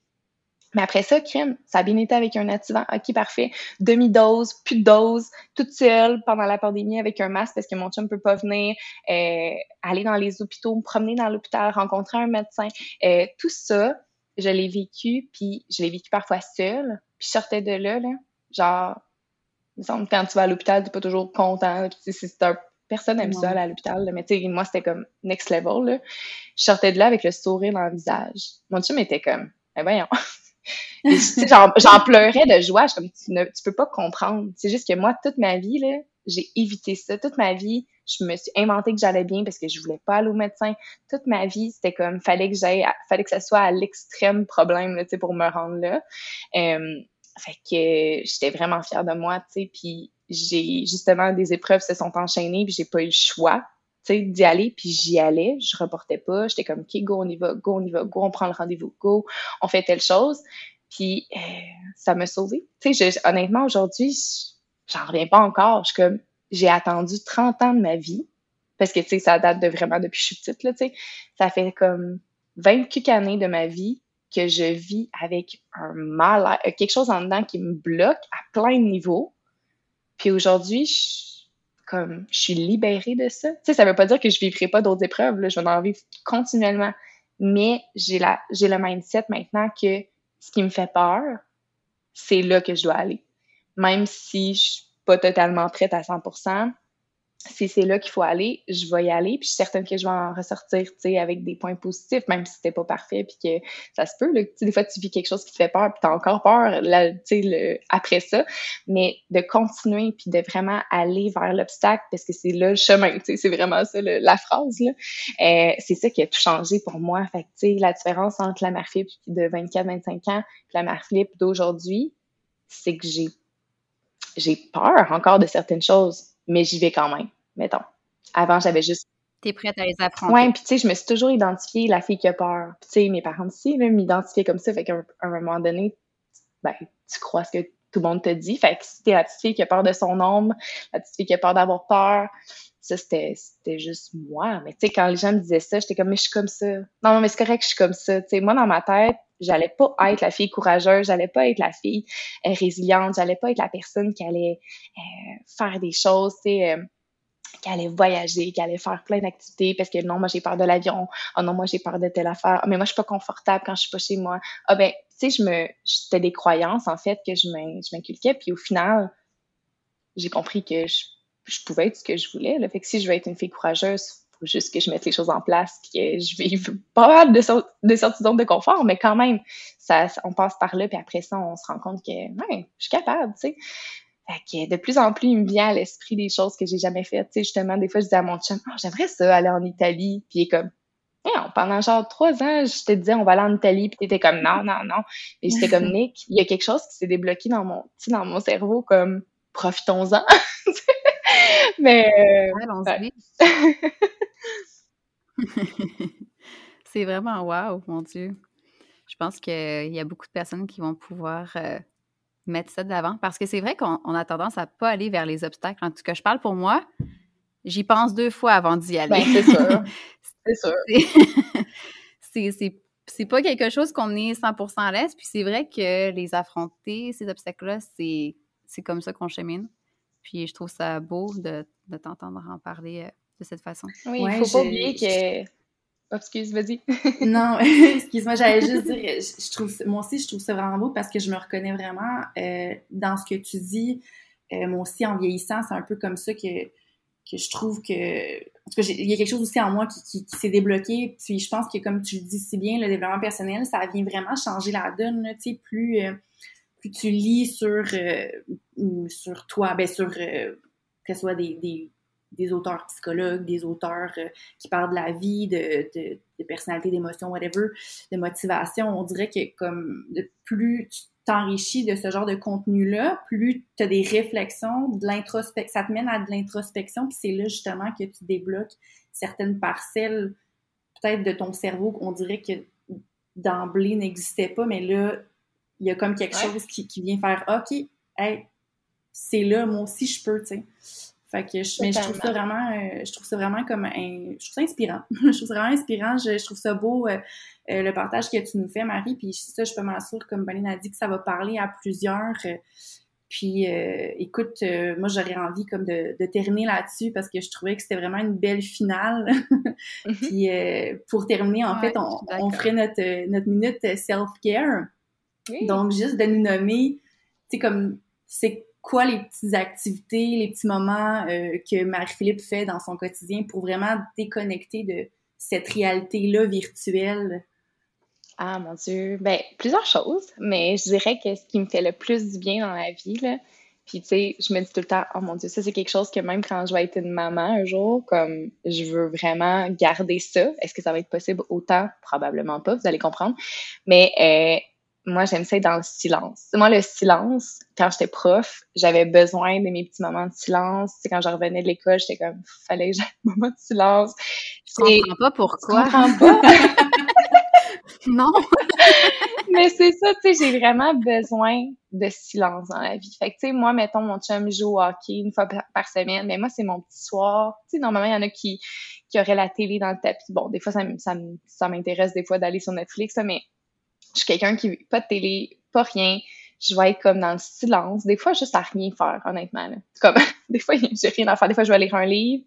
Mais après ça, crime, ça a bien été avec un nativant. OK, parfait. Demi-dose, plus de dose, toute seule pendant la pandémie avec un masque parce que mon chum ne peut pas venir, euh, aller dans les hôpitaux, me promener dans l'hôpital, rencontrer un médecin. Euh, tout ça, je l'ai vécu, puis je l'ai vécu parfois seule. Puis je sortais de là, là genre, il me semble quand tu vas à l'hôpital, tu n'es pas toujours content. C'est un personne aime ça à l'hôpital, mais tu sais, moi, c'était comme next level. Là. Je sortais de là avec le sourire dans le visage. Mon chum était comme, eh voyons. [laughs] J'en pleurais de joie. Je comme, tu ne tu peux pas comprendre. C'est juste que moi, toute ma vie, là, j'ai évité ça. Toute ma vie, je me suis inventé que j'allais bien parce que je voulais pas aller au médecin. Toute ma vie, c'était comme, fallait que j'aille, fallait que ça soit à l'extrême problème, tu sais, pour me rendre là. Euh, fait que j'étais vraiment fière de moi, tu sais, puis j'ai justement des épreuves se sont enchaînées, puis j'ai pas eu le choix, tu sais, d'y aller, puis j'y allais, je reportais pas, j'étais comme OK, go, on y va, go, on y va, go, on prend le rendez-vous, go, on fait telle chose. Puis euh, ça m'a sauvée. Tu sais, honnêtement, aujourd'hui, j'en reviens pas encore. Je comme, j'ai attendu 30 ans de ma vie, parce que, tu sais, ça date de vraiment depuis que je suis petite, là, tu sais. Ça fait comme 20 années de ma vie que je vis avec un mal, quelque chose en dedans qui me bloque à plein de niveaux. Puis aujourd'hui, je, comme, je suis libérée de ça. Tu sais, ça veut pas dire que je vivrai pas d'autres épreuves, là, je vais en vivre continuellement. Mais j'ai le mindset maintenant que ce qui me fait peur, c'est là que je dois aller. Même si je suis pas totalement prête à 100%, si c'est là qu'il faut aller, je vais y aller, puis je suis certaine que je vais en ressortir, tu sais, avec des points positifs, même si c'était pas parfait, puis que ça se peut, là, des fois, tu vis quelque chose qui te fait peur, puis t'as encore peur, là, tu sais, le, après ça, mais de continuer, puis de vraiment aller vers l'obstacle, parce que c'est là le chemin, tu sais, c'est vraiment ça, la phrase, là, euh, c'est ça qui a tout changé pour moi, fait tu sais, la différence entre la Philippe de 24-25 ans, puis la Philippe d'aujourd'hui, c'est que j'ai j'ai peur encore de certaines choses, mais j'y vais quand même, mettons. Avant, j'avais juste. T'es prête à les affronter. Ouais, puis tu sais, je me suis toujours identifiée la fille qui a peur. tu sais, mes parents aussi, m'identifiaient comme ça. Fait qu'à un, moment donné, ben, tu crois ce que tout le monde te dit. Fait que si t'es la petite fille qui a peur de son ombre, la petite fille qui a peur d'avoir peur, ça, c'était, c'était juste moi. Mais tu sais, quand les gens me disaient ça, j'étais comme, mais je suis comme ça. Non, non, mais c'est correct que je suis comme ça. Tu sais, moi, dans ma tête, j'allais pas être la fille courageuse, j'allais pas être la fille euh, résiliente, j'allais pas être la personne qui allait euh, faire des choses, tu sais, euh, qui allait voyager, qui allait faire plein d'activités parce que non, moi j'ai peur de l'avion, oh non, moi j'ai peur de telle affaire, oh, mais moi je suis pas confortable quand je suis pas chez moi. Ah ben, tu sais, je me, c'était des croyances en fait que je m'inculquais, puis au final, j'ai compris que je, je, pouvais être ce que je voulais. Là. Fait que si je veux être une fille courageuse, faut juste que je mette les choses en place puis que je vive pas mal de, de sorties de confort, mais quand même, ça, on passe par là, puis après ça, on se rend compte que ouais, je suis capable, tu sais. Fait que de plus en plus, il me vient à l'esprit des choses que j'ai jamais faites. Tu sais, justement, des fois, je dis à mon chum, oh, j'aimerais ça, aller en Italie. Puis il est comme, pendant genre trois ans, je te disais, on va aller en Italie. Puis t'étais comme, non, non, non. Et j'étais comme, Nick, il y a quelque chose qui s'est débloqué dans mon, dans mon cerveau, comme, profitons-en. [laughs] Mais, euh, [laughs] [laughs] c'est vraiment wow, mon Dieu. Je pense qu'il y a beaucoup de personnes qui vont pouvoir euh, mettre ça de l'avant parce que c'est vrai qu'on a tendance à pas aller vers les obstacles. En tout cas, je parle pour moi, j'y pense deux fois avant d'y aller. Ben, [laughs] c'est sûr. c'est [laughs] sûr. c'est pas quelque chose qu'on est 100% à l'aise. Puis c'est vrai que les affronter, ces obstacles-là, c'est comme ça qu'on chemine. Puis je trouve ça beau de, de t'entendre en parler euh, de cette façon. Oui, il faut pas oublier que. Oh, excuse, vas-y. [laughs] non, [laughs] excuse-moi, j'allais juste dire, je, trouve, moi aussi, je trouve ça vraiment beau parce que je me reconnais vraiment euh, dans ce que tu dis. Euh, moi aussi, en vieillissant, c'est un peu comme ça que, que je trouve que. En tout cas, il y a quelque chose aussi en moi qui, qui, s'est débloqué. Puis je pense que, comme tu le dis si bien, le développement personnel, ça vient vraiment changer la donne, tu sais, plus. Euh, plus tu lis sur, sur toi, ben sur que ce soit des, des, des auteurs psychologues, des auteurs euh, qui parlent de la vie, de, de, de personnalité, d'émotion, whatever, de motivation. On dirait que comme plus tu t'enrichis de ce genre de contenu-là, plus tu as des réflexions, de l'introspection, ça te mène à de l'introspection, puis c'est là justement que tu débloques certaines parcelles peut-être de ton cerveau qu'on dirait que d'emblée n'existait pas, mais là, il y a comme quelque chose qui, qui vient faire OK, hey, c'est là, moi aussi je peux, tu sais. Fait que je, mais je trouve ça vraiment, euh, je trouve ça vraiment comme un, je trouve ça inspirant. [laughs] je trouve ça vraiment inspirant. Je, trouve ça beau euh, euh, le partage que tu nous fais, Marie. Puis ça, je peux m'assurer, comme Pauline a dit, que ça va parler à plusieurs. puis écoute, moi j'aurais envie comme de, de terminer là-dessus parce que je trouvais que c'était vraiment une belle finale. [laughs] Mhm. puis pour terminer, en fait, on, on, ferait notre, notre minute self-care. Donc juste de nous nommer, tu sais comme c'est quoi les petites activités, les petits moments euh, que Marie-Philippe fait dans son quotidien pour vraiment déconnecter de cette réalité-là virtuelle? Ah mon Dieu, ben plusieurs choses, mais je dirais que ce qui me fait le plus du bien dans la vie, là, puis tu sais, je me dis tout le temps, oh mon Dieu, ça c'est quelque chose que même quand je vais être une maman un jour, comme je veux vraiment garder ça. Est-ce que ça va être possible autant? Probablement pas, vous allez comprendre. Mais euh, moi, j'aime ça être dans le silence. Moi, le silence, quand j'étais prof, j'avais besoin de mes petits moments de silence. Tu quand je revenais de l'école, j'étais comme, fallait que j'aie un moment de silence. Je comprends pas pourquoi. Je comprends pas? non. [laughs] Mais c'est ça, tu sais, j'ai vraiment besoin de silence dans la vie. Fait que, tu sais, moi, mettons, mon chum joue au hockey une fois par semaine, mais moi, c'est mon petit soir. Tu sais, normalement, il y en a qui, qui auraient la télé dans le tapis. Bon, des fois, ça, ça, ça m'intéresse des fois d'aller sur Netflix, mais je suis quelqu'un qui pas de télé, pas rien. Je vais être comme dans le silence. Des fois, juste à rien faire, honnêtement. Comme, [laughs] des fois, [laughs] j'ai rien à faire. Des fois, je vais lire un livre.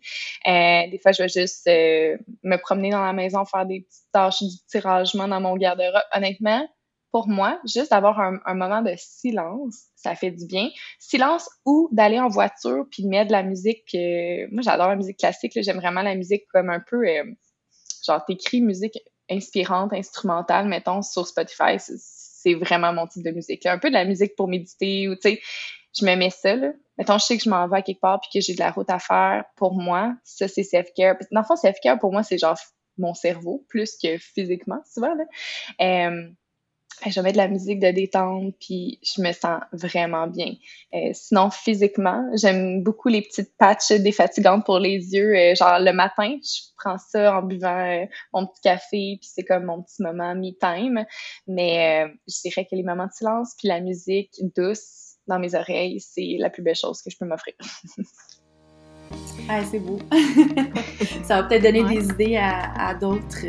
Euh, des fois, je vais juste euh, me promener dans la maison, faire des petites tâches du tiragement dans mon garde-robe. Honnêtement, pour moi, juste d'avoir un, moment de silence, ça fait du bien. Silence ou d'aller en voiture puis de mettre de la musique. Euh, moi, j'adore la musique classique. J'aime vraiment la musique comme un peu... genre, t'écris musique inspirante, instrumentale, mettons, sur Spotify, c'est vraiment mon type de musique. Un peu de la musique pour méditer ou, tu sais, je me mets ça, là. Mettons, je sais que je m'en vais à quelque part puis que j'ai de la route à faire. Pour moi, ça, c'est self-care. Dans le fond, self-care, pour moi, c'est genre mon cerveau plus que physiquement, souvent, là. Je mets de la musique de détente, puis je me sens vraiment bien. Euh, sinon, physiquement, j'aime beaucoup les petites patchs défatigantes pour les yeux. Euh, genre, le matin, je prends ça en buvant euh, mon petit café, puis c'est comme mon petit moment me-time. Mais je dirais que les moments de silence, puis la musique douce dans mes oreilles, c'est la plus belle chose que je peux m'offrir. [laughs] ah, c'est beau. [laughs] ça va peut-être donner des idées à, d'autres.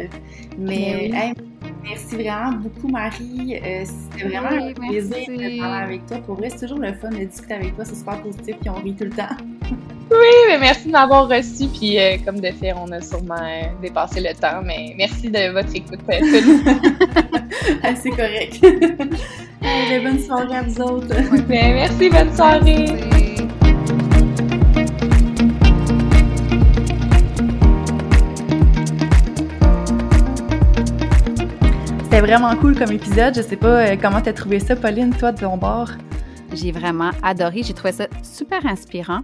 Mais, Mais Merci vraiment beaucoup, Marie. Euh, c'était vraiment un plaisir de parler avec toi. Pour vrai, c'est toujours le fun de discuter avec toi. C'est super positif et on rit tout le temps. oui, mais merci de m'avoir reçu. Puis, euh, comme de fait, on a sûrement euh, dépassé le temps. Mais merci de votre écoute, [laughs] ah, c'est correct. [laughs] bonne soirée à vous autres. Ben, merci, bonne soirée. C'était vraiment cool comme épisode. Je sais pas euh, comment t'as trouvé ça, Pauline, toi, de ton bord? J'ai vraiment adoré. J'ai trouvé ça super inspirant.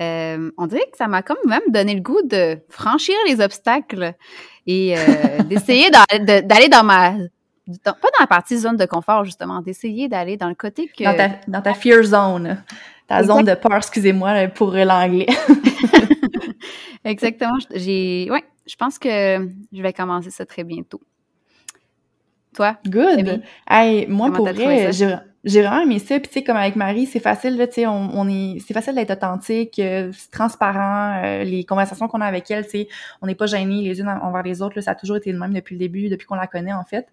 Euh, on dirait que ça m'a comme même donné le goût de franchir les obstacles et euh, [laughs] d'essayer d'aller dans ma pas dans la partie zone de confort justement, d'essayer d'aller dans le côté que dans ta, dans ta fear zone, ta zone de peur, excusez-moi pour l'anglais. [laughs] Exactement. J'ai ouais, je pense que je vais commencer ça très bientôt. Toi? Good. Hey, moi, pour vrai, j'ai vraiment aimé ça. Puis, tu sais, comme avec Marie, c'est facile, tu sais, on, on, est, c'est facile d'être authentique, euh, c'est transparent. Euh, les conversations qu'on a avec elle, tu sais, on n'est pas gênés les unes envers les autres. Là, ça a toujours été le même depuis le début, depuis qu'on la connaît, en fait.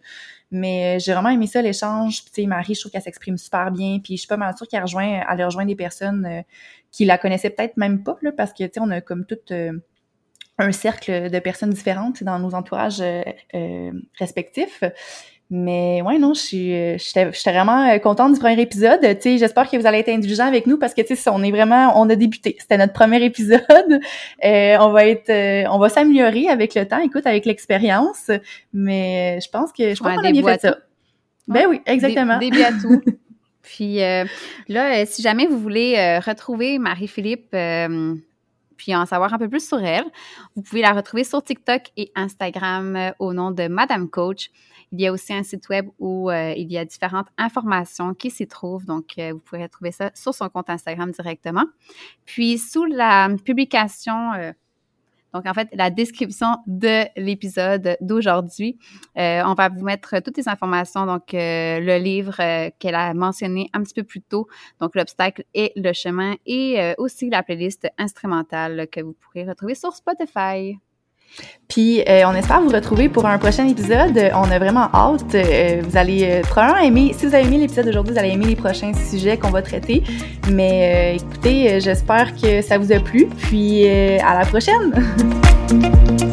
Mais j'ai vraiment aimé ça, l'échange. Puis, tu sais, Marie, je trouve qu'elle s'exprime super bien. Puis, je suis pas mal sûre qu'elle rejoint, elle rejoint des personnes euh, qui la connaissaient peut-être même pas, là, parce que, tu sais, on a comme toute un cercle de personnes différentes dans nos entourages euh, respectifs. Mais ouais, non, je suis, j'étais, vraiment euh, contente du premier épisode. Tu sais, j'espère que vous allez être indulgents avec nous parce que tu sais, on est vraiment, on a débuté. C'était notre premier épisode. [laughs] Euh, on va être, euh, on va s'améliorer avec le temps, écoute, avec l'expérience. Mais je pense que je pense qu'on a bien fait ça. Ben oui, exactement. Début à tout. Puis là, si jamais vous voulez retrouver Marie-Philippe puis en savoir un peu plus sur elle, vous pouvez la retrouver sur TikTok et Instagram au nom de Madame Coach. Il y a aussi un site web où euh, il y a différentes informations qui s'y trouvent. Donc, euh, vous pourrez trouver ça sur son compte Instagram directement. Puis, sous la publication euh, Donc, en fait, la description de l'épisode d'aujourd'hui, euh, on va vous mettre toutes les informations, donc euh, le livre euh, qu'elle a mentionné un petit peu plus tôt, donc l'obstacle et le chemin, et aussi la playlist instrumentale que vous pourrez retrouver sur Spotify. Puis euh, on espère vous retrouver pour un prochain épisode. On a vraiment hâte. Euh, vous allez euh, probablement aimer, si vous avez aimé l'épisode d'aujourd'hui, vous allez aimer les prochains sujets qu'on va traiter. Mais écoutez, j'espère que ça vous a plu. Puis à la prochaine! [laughs]